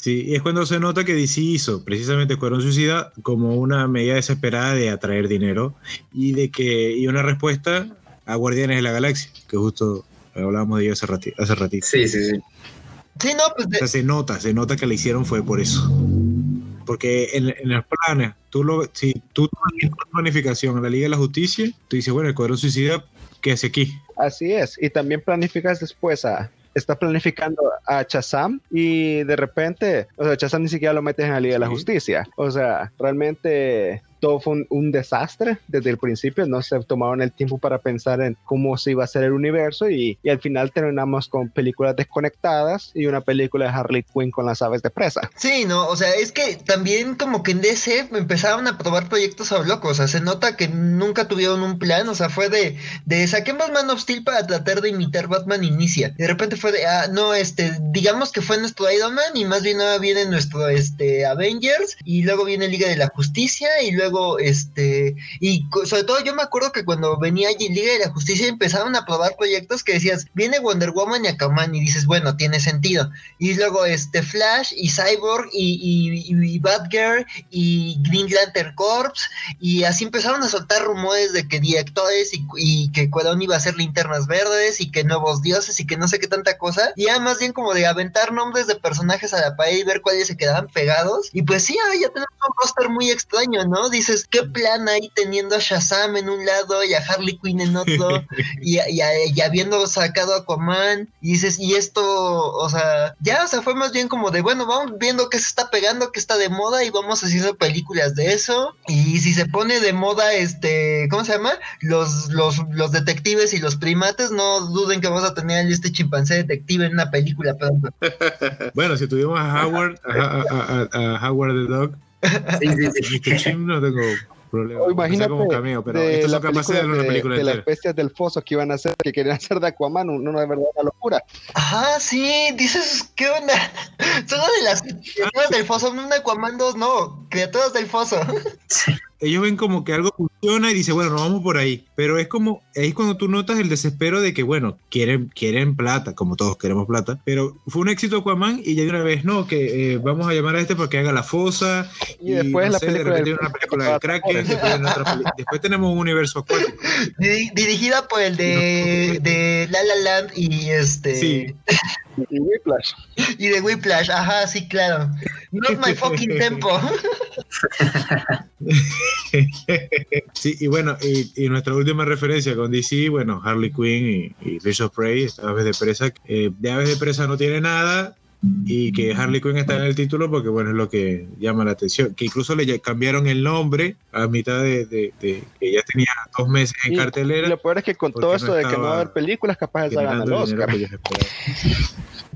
Sí, y es cuando se nota que DC hizo precisamente Escuadrón Suicida como una medida desesperada de atraer dinero y de que y una respuesta a Guardianes de la Galaxia, que justo hablábamos de ello hace, ratito. Hace ratito. Sí, sí, sí. Sí, no, pues o sea, se nota, se nota que la hicieron fue por eso. Porque en, en los planes, tú lo, si tú tienes planificación en la Liga de la Justicia, tú dices, bueno, el Escuadrón Suicida ¿Qué hace aquí? Así es, y también planificas después a, está planificando a Chazam y de repente, o sea, Chazam ni siquiera lo metes en la Liga de la Justicia. O sea, realmente todo fue un, desastre desde el principio, no se tomaron el tiempo para pensar en cómo se iba a hacer el universo y, y, al final terminamos con películas desconectadas y una película de Harley Quinn con las aves de presa. Sí, no, o sea, es que también como que en DC empezaron a probar proyectos a locos, o sea, se nota que nunca tuvieron un plan, o sea, fue de, de saquemos Man of Steel para tratar de imitar Batman Inicia, de repente fue de, ah, no, este, digamos que fue nuestro Iron Man y más bien ahora viene nuestro, este, Avengers y luego viene Liga de la Justicia y luego luego, este, y sobre todo yo me acuerdo que cuando venía Liga de la Justicia empezaron a probar proyectos que decías, viene Wonder Woman y Aquaman y dices, bueno, tiene sentido. Y luego, este, Flash y Cyborg y, y, Batgirl y Green Lantern Corps y así empezaron a soltar rumores de que directores y, y que Cuadrón iba a hacer linternas verdes y que nuevos dioses y que no sé qué tanta cosa. Y ya más bien como de aventar nombres de personajes a la pared y ver cuáles se quedaban pegados. Y pues sí, ya tenemos un roster muy extraño, ¿no? Dices, ¿qué plan hay teniendo a Shazam en un lado y a Harley Quinn en otro? *laughs* y, y, habiendo sacado a Aquaman, y dices, y esto, o sea, ya, o sea, fue más bien como de, bueno, vamos viendo qué se está pegando, qué está de moda y vamos haciendo películas de eso. Y si se pone de moda, este, ¿cómo se llama? Los, los, los detectives y los primates, no duden que vamos a tener este chimpancé detective en una película pronto. *laughs* bueno, si tuvimos a Howard, a, Howard the Dog, sí, sí, sí. *laughs* no tengo problema. O imagínate como cameo, pero de esto de, una película de, las bestias del foso que iban a hacer, que querían *laughs* hacer de Aquaman, de verdad una locura. Ajá, sí, dices, ¿qué onda? *laughs* Son de las criaturas del foso, no un Aquaman 2, no, criaturas del foso. Ellos ven como que algo funciona y dice bueno, nos vamos por ahí. Pero es como, ahí es cuando tú notas el desespero de que, bueno, quieren, quieren plata, como todos queremos plata, pero fue un éxito Aquaman y ya de una vez, no, que eh, vamos a llamar a este porque haga la fosa. Y, después la película de una película de Kraken, después, tenemos un universo acuático. *laughs* Dirigida por el de, de La La Land y este... Sí. Y Whiplash. Y de Whiplash, ajá, sí, claro. Not my fucking tempo. *laughs* sí, y bueno, y, nuestra última referencia con DC, bueno, Harley Quinn y, y Fish of Prey, Aves de Presa. Eh, de Aves de Presa no tiene nada, y que Harley Quinn está en el título porque bueno es lo que llama la atención que incluso le cambiaron el nombre a mitad de, que ya tenía dos meses en cartelera y lo peor es que con todo esto de que no va a haber películas capaz de ganar el Oscar *laughs*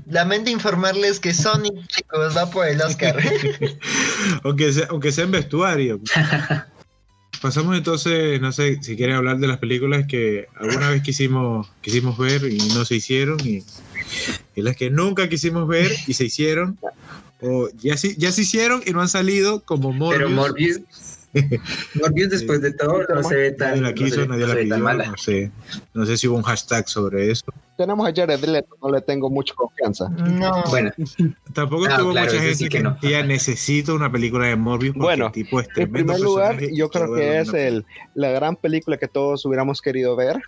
Lamento informarles que Sony, chicos, va por el Oscar. *laughs* aunque, sea, aunque sea en vestuario. *laughs* Pasamos entonces, no sé si quieren hablar de las películas que alguna vez quisimos, quisimos ver y no se hicieron y, las que nunca quisimos ver y se hicieron o ya, ya se hicieron y no han salido como Morbius. Pero Morbius *laughs* Morbius después de todo no se ve tan, la quiso, no, se, no sé, no sé si hubo un hashtag sobre eso. Tenemos a Jared Leto, no le tengo mucha confianza. No. Bueno. Tampoco tuvo mucha gente que, decía necesito una película de Morbius porque bueno, tipo es En primer lugar, yo creo que es el, la gran película que todos hubiéramos querido ver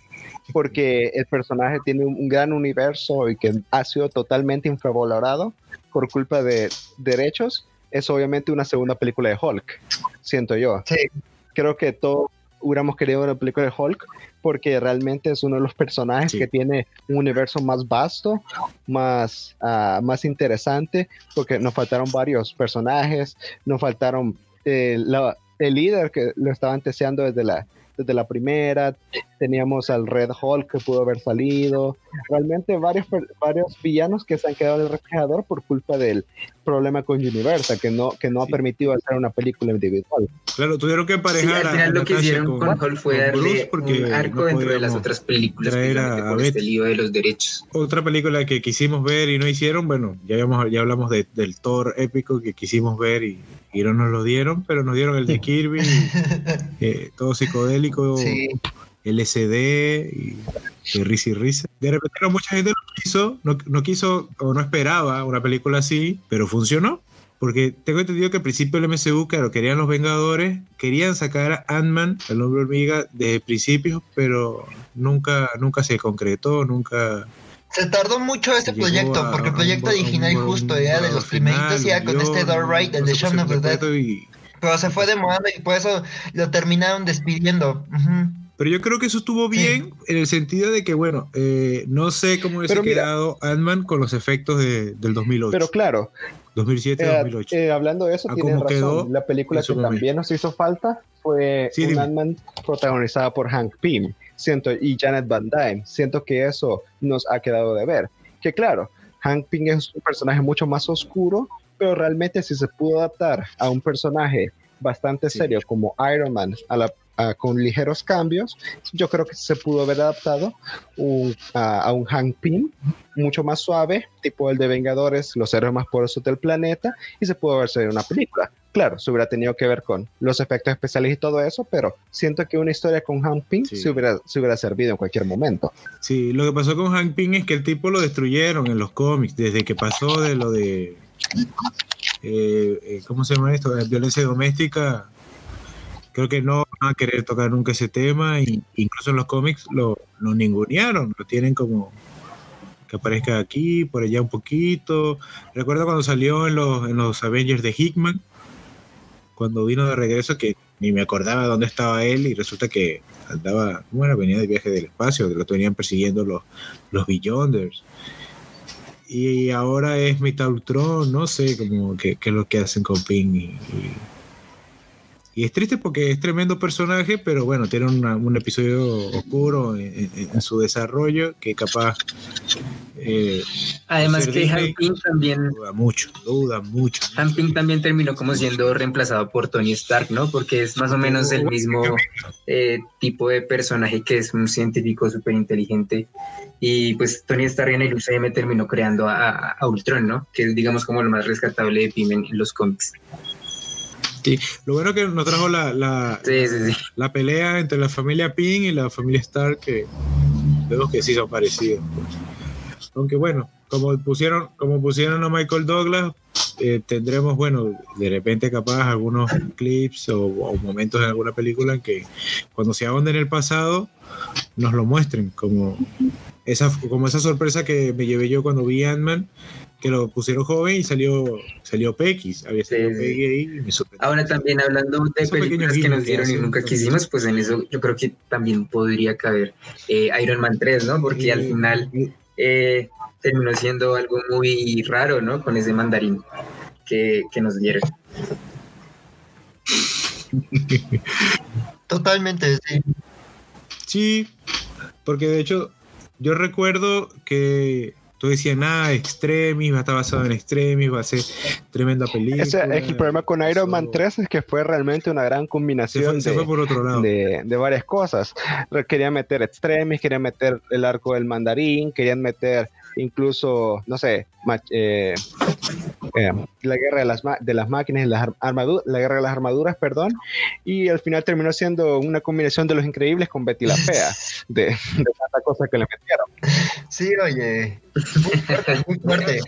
porque *laughs* el personaje tiene un gran universo y que ha sido totalmente infravalorado por culpa de derechos es obviamente una segunda película de Hulk, siento yo. Sí. Creo que todos hubiéramos querido una película de Hulk porque realmente es uno de los personajes que tiene un universo más vasto, más, uh, más interesante, porque nos faltaron varios personajes, nos faltaron eh, el líder que lo estaban deseando desde la, desde la primera, teníamos al Red Hulk que pudo haber salido, realmente varios, varios villanos que se han quedado en el refrigerador por culpa del problema con Universal, que no, que no ha permitido hacer una película individual. Claro, tuvieron que emparejar. Sí, al final lo que hicieron con, Hulk fue darle un arco dentro de las otras películas a, por este lío de los derechos. Otra película que quisimos ver y no hicieron, bueno, ya, habíamos, ya hablamos del Thor épico que quisimos ver y, y no nos lo dieron, pero nos dieron el de Kirby, *laughs* eh, todo psicodélico, LSD y, y risa y risa. De repente mucha gente no quiso, no, no, quiso o no esperaba una película así, pero funcionó. Porque tengo entendido que al principio el MCU, claro, querían los Vengadores, querían sacar a Ant-Man, el nombre hormiga, de principio, pero nunca, nunca se concretó, nunca, se tardó mucho este proyecto, porque el proyecto original justo era de los primeritos ya con este Door Right, el de Shaun of the Dead. Pero se fue demorando y por eso lo terminaron despidiendo. Pero yo creo que eso estuvo bien en el sentido de que, bueno, eh, no sé cómo hubiese quedado Ant-Man con los efectos de, del 2008. Pero claro. 2007-2008. Eh, eh, hablando de eso, tiene razón. La película que también nos hizo falta fue un Ant-Man protagonizada por Hank Pym siento, y Janet Van Dyne. Siento que eso nos ha quedado de ver. Que claro, Hank Pym es un personaje mucho más oscuro, pero realmente si se pudo adaptar a un personaje bastante serio como Iron Man a la con ligeros cambios, yo creo que se pudo haber adaptado a, un Pym mucho más suave, tipo el de Vengadores, los héroes más porosos del planeta, y se pudo haber salido una película. Claro, se hubiera tenido que ver con los efectos especiales y todo eso, pero siento que una historia con Hank Pym se, hubiera, se hubiera servido en cualquier momento. Sí, lo que pasó con Hank Pym es que el tipo lo destruyeron en los cómics, desde que pasó de lo de... Eh, eh, ¿Cómo se llama esto? violencia doméstica creo que no van a querer tocar nunca ese tema, y incluso en los cómics lo, lo ningunearon, lo tienen como que aparezca aquí, por allá un poquito. Recuerdo cuando salió en los, en los Avengers de Hickman, cuando vino de regreso, que ni me acordaba dónde estaba él y resulta que andaba, bueno, venía de viaje del espacio, que lo venían persiguiendo los, los Beyonders. Y ahora es Metal Ultron, no sé como que, es lo que hacen con Ping y es triste porque es tremendo personaje, pero bueno, tiene un episodio oscuro en, su desarrollo que capaz... Eh, Además que Hamping también... Duda mucho, duda mucho. Hamping también terminó como siendo reemplazado por Tony Stark, ¿no? Porque es más o menos el mismo eh, tipo de personaje que es un científico súper inteligente. Y pues Tony Stark en el UCM terminó creando a, a, Ultron, ¿no? Que es digamos como lo más rescatable de Pym en los cómics. Sí, lo bueno que nos trajo la, la, la pelea entre la familia Ping y la familia Stark, que vemos que sí son parecidos. Pues. Aunque bueno, como pusieron, como pusieron a Michael Douglas, eh, tendremos, bueno, de repente capaz algunos clips o, momentos en alguna película en que cuando se ahonden en el pasado nos lo muestren, como esa, como esa sorpresa que me llevé yo cuando vi Ant-Man, que lo pusieron joven y salió salió Pequis, había salido ahí y me sorprendió. Ahora también hablando de películas que nos dieron y nunca quisimos, pues en eso yo creo que también podría caber eh, Iron Man 3, ¿no? Porque al final eh, terminó siendo algo muy raro, ¿no? Con ese mandarín que, que nos dieron. *laughs* Totalmente, sí. Sí, porque de hecho yo recuerdo que tú decías, nada, Extremis, va a estar basado en Extremis, va a ser tremenda película. Ese, el problema con Iron Man 3 es que fue realmente una gran combinación de, de, varias cosas. Querían meter Extremis, querían meter el arco del mandarín, querían meter incluso, no sé, eh, eh, la guerra de las, de las máquinas y las armaduras, la guerra de las armaduras, perdón, y al final terminó siendo una combinación de los increíbles con Betty la Fea, de, de tanta cosa que le metieron. Sí, oye, muy fuerte, muy fuerte.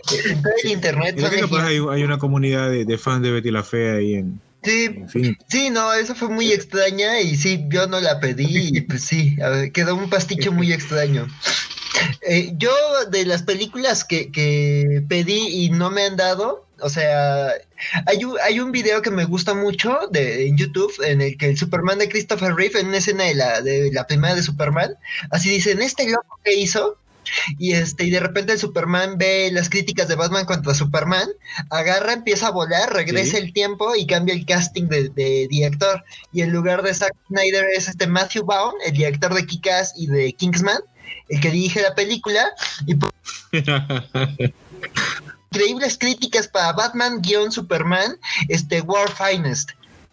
internet. hay, una comunidad de, fans de Betty la Fea ahí en, Sí, sí, no, eso fue muy extraña y sí, yo no la pedí y pues sí, quedó un pasticho muy extraño. Eh, yo de las películas que, que, pedí y no me han dado, o sea, hay un, hay un video que me gusta mucho de, en YouTube en el que el Superman de Christopher Reeve, en una escena de la, de la primera de Superman, así dicen, este loco que hizo, y este, y de repente el Superman ve las críticas de Batman contra Superman, agarra, empieza a volar, regresa el tiempo y cambia el casting de, de, director. Y en lugar de Zack Snyder es este Matthew Vaughn, el director de Kick-Ass y de Kingsman, el que dirige la película. Y *laughs* increíbles críticas para Batman-Superman, este War Finest.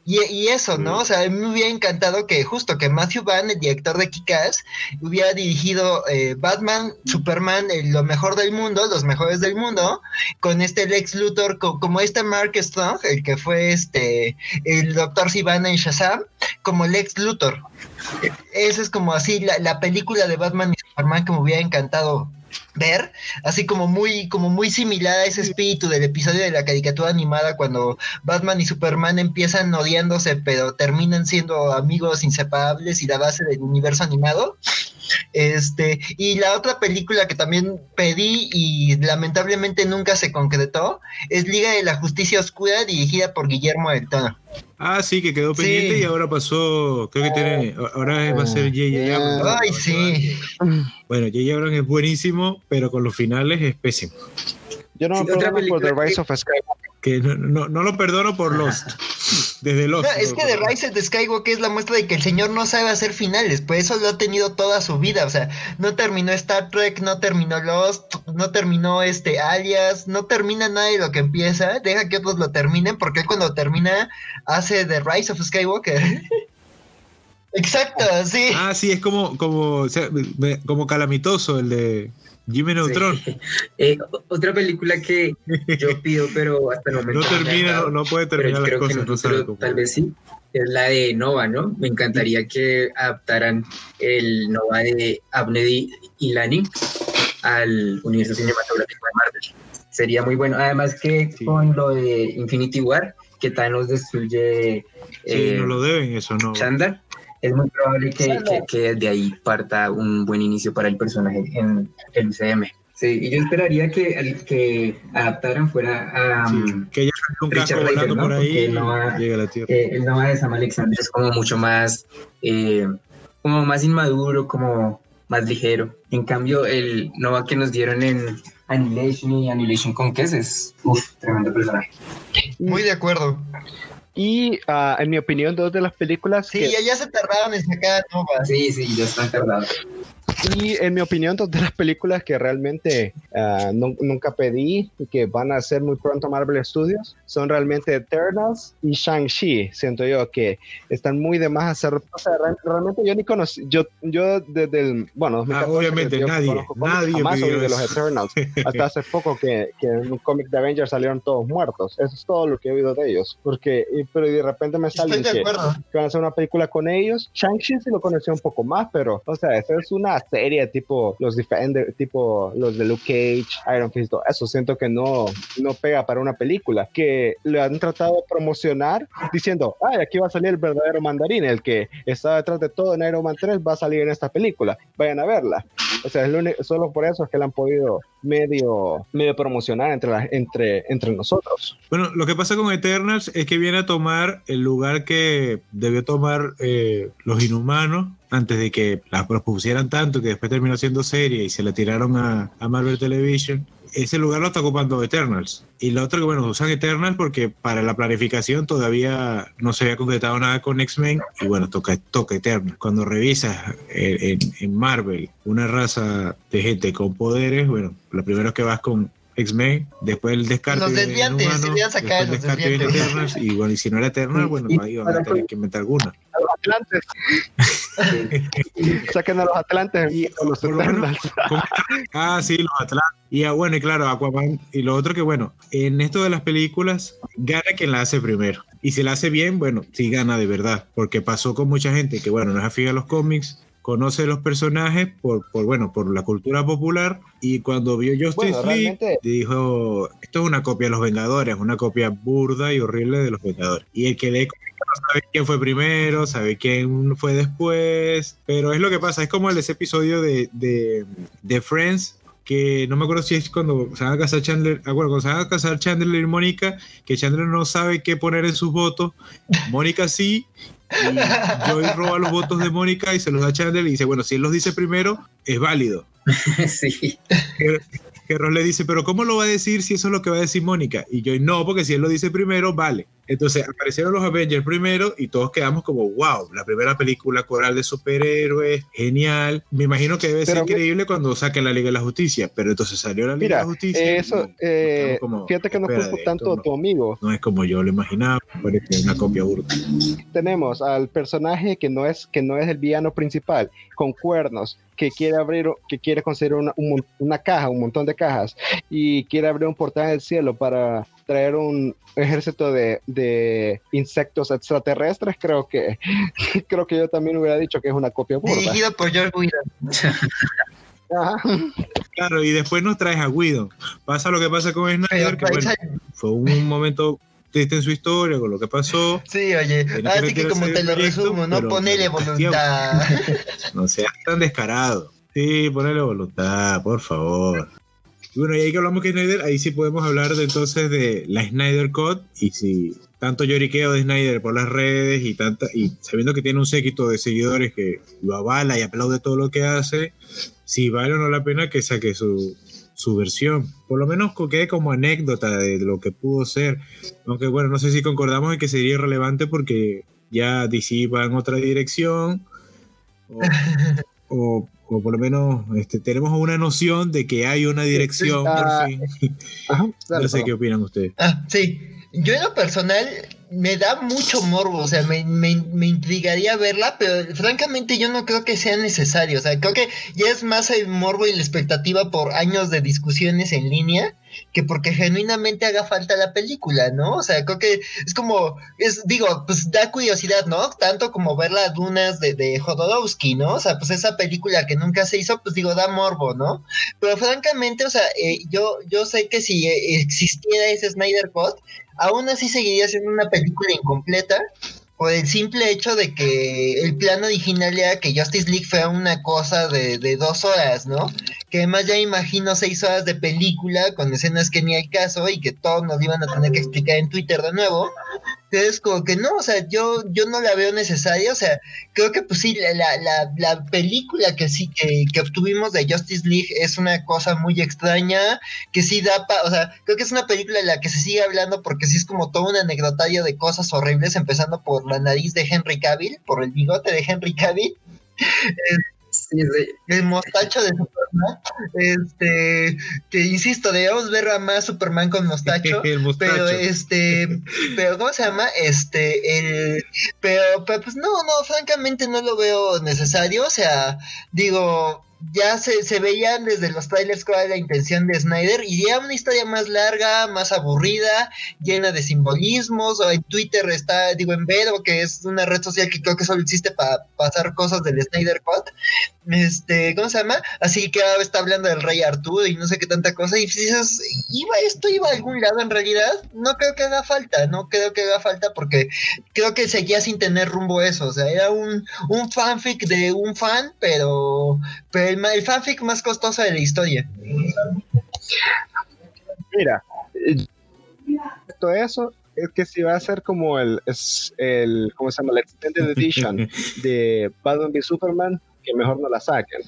Y, eso, ¿no? O sea, me hubiera encantado que justo que Matthew Van, el director de Kick-Ass, hubiera dirigido eh, Batman, Superman, lo mejor del mundo, los mejores del mundo, con este Lex Luthor, como este Mark Strong, el que fue este el Doctor Sivana en Shazam, como Lex Luthor. Esa es como así la, la película de Batman y Superman que me hubiera encantado ver, así como muy, como muy similar a ese espíritu del episodio de la caricatura animada cuando Batman y Superman empiezan odiándose, pero terminan siendo amigos inseparables y la base del universo animado. Este, y la otra película que también pedí y lamentablemente nunca se concretó es Liga de la Justicia Oscura dirigida por Guillermo del Toro. Ah, sí, que quedó pendiente y ahora pasó, creo que tiene, ahora va a ser J.J. Abrams. Ay, sí. Bueno, J.J. Abrams es buenísimo, pero con los finales es pésimo. Yo no me perdono por The Rise of Skywalker. Que no, no, lo perdono por Lost. Desde Lost. es que The Rise of Skywalker es la muestra de que el señor no sabe hacer finales. Pues eso lo ha tenido toda su vida. O sea, no terminó Star Trek, no terminó Lost, no terminó este Alias, no termina nada de lo que empieza. Deja que otros lo terminen porque él cuando termina hace The Rise of Skywalker. *laughs* Exacto, sí. Ah, sí, es como, como, como calamitoso el de Jimmy Neutron. *laughs* Eh, otra película que yo pido, pero hasta el momento. No termina, no, puede terminar las cosas. tal vez sí. Es la de Nova, ¿no? Me encantaría que adaptaran el Nova de Abney y Lani al universo cinematográfico de Marvel. Sería muy bueno. Además que con lo de Infinity War, que Thanos destruye. Sí, no eh, lo deben, eso no. Chandar es muy probable que, que, de ahí parta un buen inicio para el personaje en el UCM. Sí, y yo esperaría que, que adaptaran fuera a. Um, que ella un casco volando ¿no? por ahí Noah, llega a la Tierra. Eh, el Nova de Sam Alexander es como mucho más. Eh, como más inmaduro, como más ligero. En cambio, el Nova que nos dieron en Annihilation y Annihilation con es Uf, tremendo personaje. Muy de acuerdo. Y uh, en mi opinión, dos de las películas. Sí, que... ya, se tardaron en sacar Nova. Sí, sí, ya están tardados. Y en mi opinión, dos de las películas que realmente uh, no, nunca pedí y que van a ser muy pronto Marvel Studios son realmente Eternals y Shang-Chi. Siento yo que están muy de más hacer. O sea, realmente yo ni conocí. Yo, yo desde el. Bueno, ah, obviamente nadie. Nadie jamás oí de los Eternals. *laughs* Hasta hace poco que, que, en un cómic de Avengers salieron todos muertos. Eso es todo lo que he oído de ellos. Porque, pero de repente me sale que, que, van a hacer una película con ellos. Shang-Chi sí lo conocí un poco más, pero, o sea, eso es una serie tipo los Defender, tipo los de Luke Cage, Iron Fist, eso siento que no, no pega para una película, que le han tratado de promocionar diciendo, ay, aquí va a salir el verdadero mandarín, el que está detrás de todo en Iron Man 3 va a salir en esta película, vayan a verla. O sea, es lo único, solo por eso es que la han podido medio, medio promocionar entre, la, entre, entre nosotros. Bueno, lo que pasa con Eternals es que viene a tomar el lugar que debió tomar eh, los inhumanos antes de que la propusieran tanto que después terminó siendo serie y se la tiraron a, Marvel Television ese lugar lo está ocupando Eternals. Y lo otro que, bueno, usan Eternals porque para la planificación todavía no se había concretado nada con X-Men y bueno, toca, toca Eternals. Cuando revisas en, en, Marvel una raza de gente con poderes, bueno, lo primero que vas con X-Men, después el descarte. Los desviantes, humano, se sacar los desviantes. Eternals, y bueno, y si no era Eternals, bueno, ahí van a tener que inventar alguna. A los Atlantes. Saquen a los Atlantes y a los Eternals. ah, sí, los Atlantes. Y ah, bueno, y claro, Aquaman. Y lo otro que, bueno, en esto de las películas, gana quien la hace primero. Y si la hace bien, bueno, sí gana de verdad. Porque pasó con mucha gente que, bueno, no es afín a los cómics, conoce los personajes por, por, bueno, por la cultura popular y cuando vio Justice bueno, League realmente... dijo, esto es una copia de los Vengadores, una copia burda y horrible de los Vengadores. Y el que lee sabe quién fue primero, sabe quién fue después, pero es lo que pasa, es como el ese episodio de, de, de Friends que no me acuerdo si es cuando se van a casar Chandler, ah, bueno, cuando se van a casar Chandler y Mónica, que Chandler no sabe qué poner en sus votos, Mónica sí, y Joey roba los votos de Mónica y se los da a Chandler y dice, bueno, si él los dice primero, es válido. *laughs* sí. Que Ross le dice, pero ¿cómo lo va a decir si eso es lo que va a decir Mónica? Y Joey, no, porque si él lo dice primero, vale. Entonces aparecieron los Avengers primero y todos quedamos como, wow, la primera película coral de superhéroes, genial. Me imagino que debe Pero ser increíble cuando saquen la Liga de la Justicia, pero entonces salió la Liga Mira, de la Justicia. eso, y eh, como, fíjate que no culpo tanto a tu amigo. No es como yo lo imaginaba, parece una copia burda. Tenemos al personaje que no es que no es el villano principal, con cuernos, que quiere abrir, que quiere conseguir una, un una caja, un montón de cajas, y quiere abrir un portal del cielo para traer un ejército de, de insectos extraterrestres, creo que *laughs* creo que yo también hubiera dicho que es una copia burda. Dirigido por George. Ajá. Claro, y después nos traes a Guido. Pasa lo que pasa con Snyder, que bueno, fue un momento triste en su historia con lo que pasó. Sí, oye, así que como te lo proyecto, resumo, no ponele voluntad. *laughs* No seas tan descarado. Sí, ponele voluntad, por favor. Y bueno, y ahí que hablamos que Snyder, ahí sí podemos hablar de entonces de la Snyder Cut y si tanto lloriqueo de Snyder por las redes y tanta y sabiendo que tiene un séquito de seguidores que lo avala y aplaude todo lo que hace, si vale o no la pena que saque su, su versión. Por lo menos quede como anécdota de lo que pudo ser. Aunque bueno, no sé si concordamos en que sería irrelevante porque ya DC va en otra dirección. O, *laughs* o, o por lo menos este, tenemos una noción de que hay una dirección Ah, por fin. *laughs* Ajá, *laughs* no sé perdón. qué opinan ustedes. Ah, sí. Yo en lo personal me da mucho morbo, o sea, me, me, me intrigaría verla, pero francamente yo no creo que sea necesario, o sea, creo que ya es más el morbo y la expectativa por años de discusiones en línea que porque genuinamente haga falta la película, ¿no? O sea, creo que es como, es, digo, pues da curiosidad, ¿no? Tanto como ver las dunas de, de Jodorowsky, ¿no? O sea, pues esa película que nunca se hizo, pues digo, da morbo, ¿no? Pero francamente, o sea, eh, yo, yo sé que si eh, existiera ese Snyder Cut, aún así seguiría siendo una película incompleta por el simple hecho de que el plan original era que Justice League fuera una cosa de, de dos horas, ¿no? Además ya imagino seis horas de película con escenas que ni hay caso y que todos nos iban a tener que explicar en Twitter de nuevo. Entonces, como que no, o sea, yo, yo no la veo necesaria, o sea, creo que pues sí, la, la, la película que sí, que, que, obtuvimos de Justice League es una cosa muy extraña, que sí da, pa, o sea, creo que es una película de la que se sigue hablando porque sí es como todo un anecdotario de cosas horribles, empezando por la nariz de Henry Cavill, por el bigote de Henry Cavill. *laughs* El mostacho de Superman. Este, que insisto, debemos ver a más Superman con *laughs* mostacho. pero este, pero ¿cómo se llama? Este, el, pero, pero pues no, no, francamente no lo veo necesario. O sea, digo, ya se, se, veían desde los trailers cuál era la intención de Snyder y ya una historia más larga, más aburrida, llena de simbolismos, en Twitter está, digo, en Vero, que es una red social que creo que solo existe para pasar cosas del Snyder Cut, este, ¿cómo se llama? Así que ahora está hablando del rey Arturo y no sé qué tanta cosa, y dices, ¿iba esto, iba a algún lado en realidad? No creo que haga falta, no creo que haga falta porque creo que seguía sin tener rumbo eso, o sea, era un, un fanfic de un fan, pero, pero el, el fanfic más costoso de la historia. Mira, todo eso es que si va a ser como el, es el ¿cómo se llama? La Extended Edition *laughs* de Batman v Superman, que mejor no la saquen.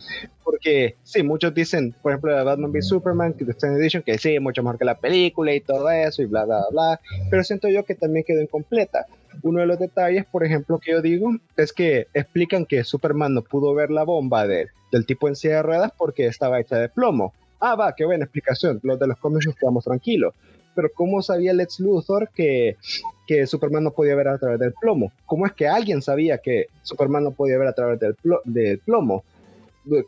Porque sí, muchos dicen, por ejemplo, de Batman v Superman, que de Extended Edition, que sí, mucho mejor que la película y todo eso, y bla, bla, bla. Pero siento yo que también quedó incompleta. Uno de los detalles, por ejemplo, que yo digo, es que explican que Superman no pudo ver la bomba de, del tipo en silla de ruedas porque estaba hecha de plomo. Ah, va, qué buena explicación. Los de los cómics nos quedamos tranquilos. Pero ¿cómo sabía Lex Luthor que, que Superman no podía ver a través del plomo? ¿Cómo es que alguien sabía que Superman no podía ver a través del, del plomo?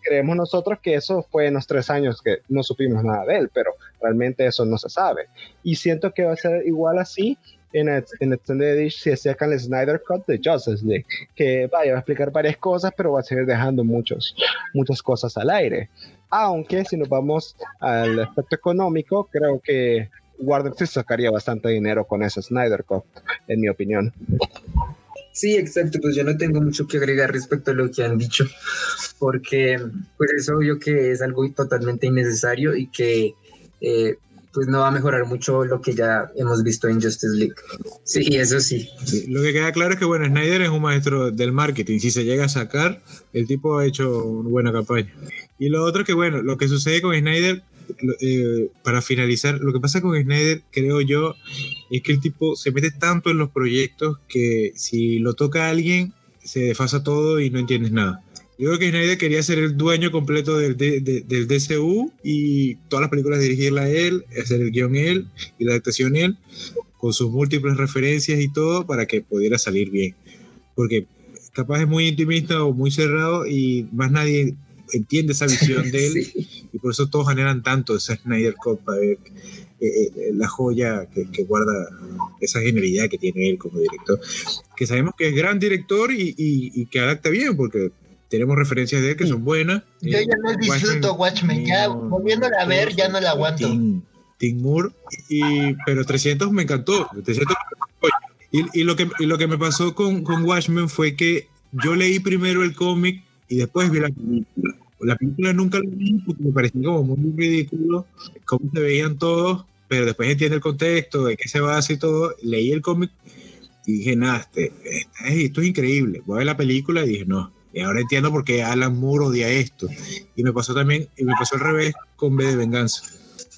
creemos nosotros que eso fue en los tres años que no supimos nada de él, pero realmente eso no se sabe. Y siento que va a ser igual así en, en Extended Edition si sacan el Snyder Cut de Justice League, que vaya a explicar varias cosas, pero va a seguir dejando muchos, muchas cosas al aire. Aunque si nos vamos al aspecto económico, creo que Warner sí sacaría bastante dinero con ese Snyder Cut, en mi opinión. Sí, exacto, pues yo no tengo mucho que agregar respecto a lo que han dicho, porque pues es obvio que es algo totalmente innecesario y que eh, pues no va a mejorar mucho lo que ya hemos visto en Justice League. Sí, eso sí. Lo que queda claro es que, bueno, Snyder es un maestro del marketing. Si se llega a sacar, el tipo ha hecho una buena campaña. Y lo otro que, bueno, lo que sucede con Snyder, eh, para finalizar, lo que pasa con Snyder, creo yo, es que el tipo se mete tanto en los proyectos que si lo toca a alguien, se desfasa todo y no entiendes nada. Yo creo que Snyder quería ser el dueño completo del, del DCU y todas las películas dirigirla a él, hacer el guion él y la adaptación él, con sus múltiples referencias y todo para que pudiera salir bien. Porque capaz es muy intimista o muy cerrado y más nadie entiende esa visión de él *laughs* y por eso todos generan tanto ese Snyder Cut para ver eh, eh, la joya que, que, guarda esa genialidad que tiene él como director. Que sabemos que es gran director y, y, y que adapta bien porque tenemos referencias de él que son buenas. Yo ya no disfruto Watchmen, ya volviéndola a ver ya no la aguanto. Tim, Moore, y, pero 300 me encantó. 300 y, y, lo que, y lo que me pasó con, con Watchmen fue que yo leí primero el cómic y después vi la película. La película nunca la vi porque me parecía como muy ridículo cómo se veían todos, pero después entiende el contexto, de qué se basa y todo. Leí el cómic y dije, nada, este, este, esto es increíble. Voy a ver la película y dije, no, y ahora entiendo por qué Alan Moore odia esto. Y me pasó también, y me pasó al revés con B de Venganza.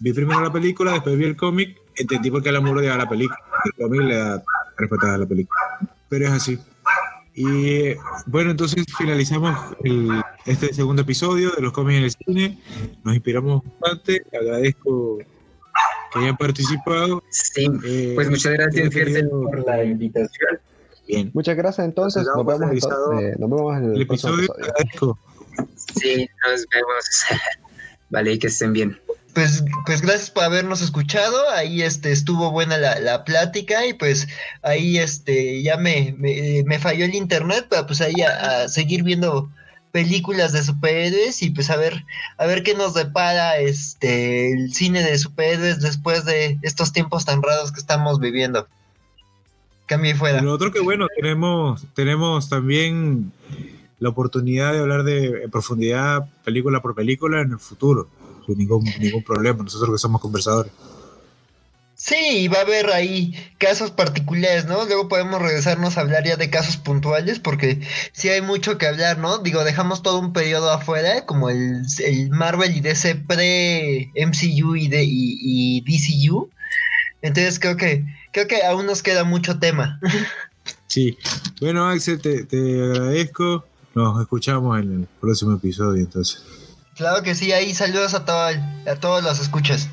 Vi primero la película, después vi el cómic, entendí por qué Alan Moore odiaba la película. El cómic le da respetada a la película. Pero es así. Y bueno, entonces finalizamos este segundo episodio de los cómics en el cine. Nos inspiramos bastante. Agradezco que hayan participado. Sí, eh, pues muchas gracias, por la invitación. Muchas gracias entonces. Nos vemos, eh, nos vemos, en el, episodio. Sí, nos vemos. *laughs* vale, que estén bien. Pues, pues gracias por habernos escuchado. Ahí este estuvo buena la, la plática y pues ahí este ya me, me, falló el internet, pero pues ahí a, seguir viendo películas de superhéroes y pues a ver a ver qué nos depara este el cine de superhéroes después de estos tiempos tan raros que estamos viviendo. Cambie fuera. Lo otro que bueno, tenemos, tenemos también la oportunidad de hablar de en profundidad película por película en el futuro, sin ningún, ningún problema, nosotros que somos conversadores. Sí, va a haber ahí casos particulares, ¿no? Luego podemos regresarnos a hablar ya de casos puntuales porque sí hay mucho que hablar, ¿no? Digo, dejamos todo un periodo afuera, como el, Marvel y DC pre-MCU y, de, y, DCU. Entonces creo que, creo que aún nos queda mucho tema. Sí. Bueno, Axel, te, te agradezco. Nos escuchamos en el próximo episodio, entonces. Claro que sí, ahí saludos a, todo, a todos los escuchas.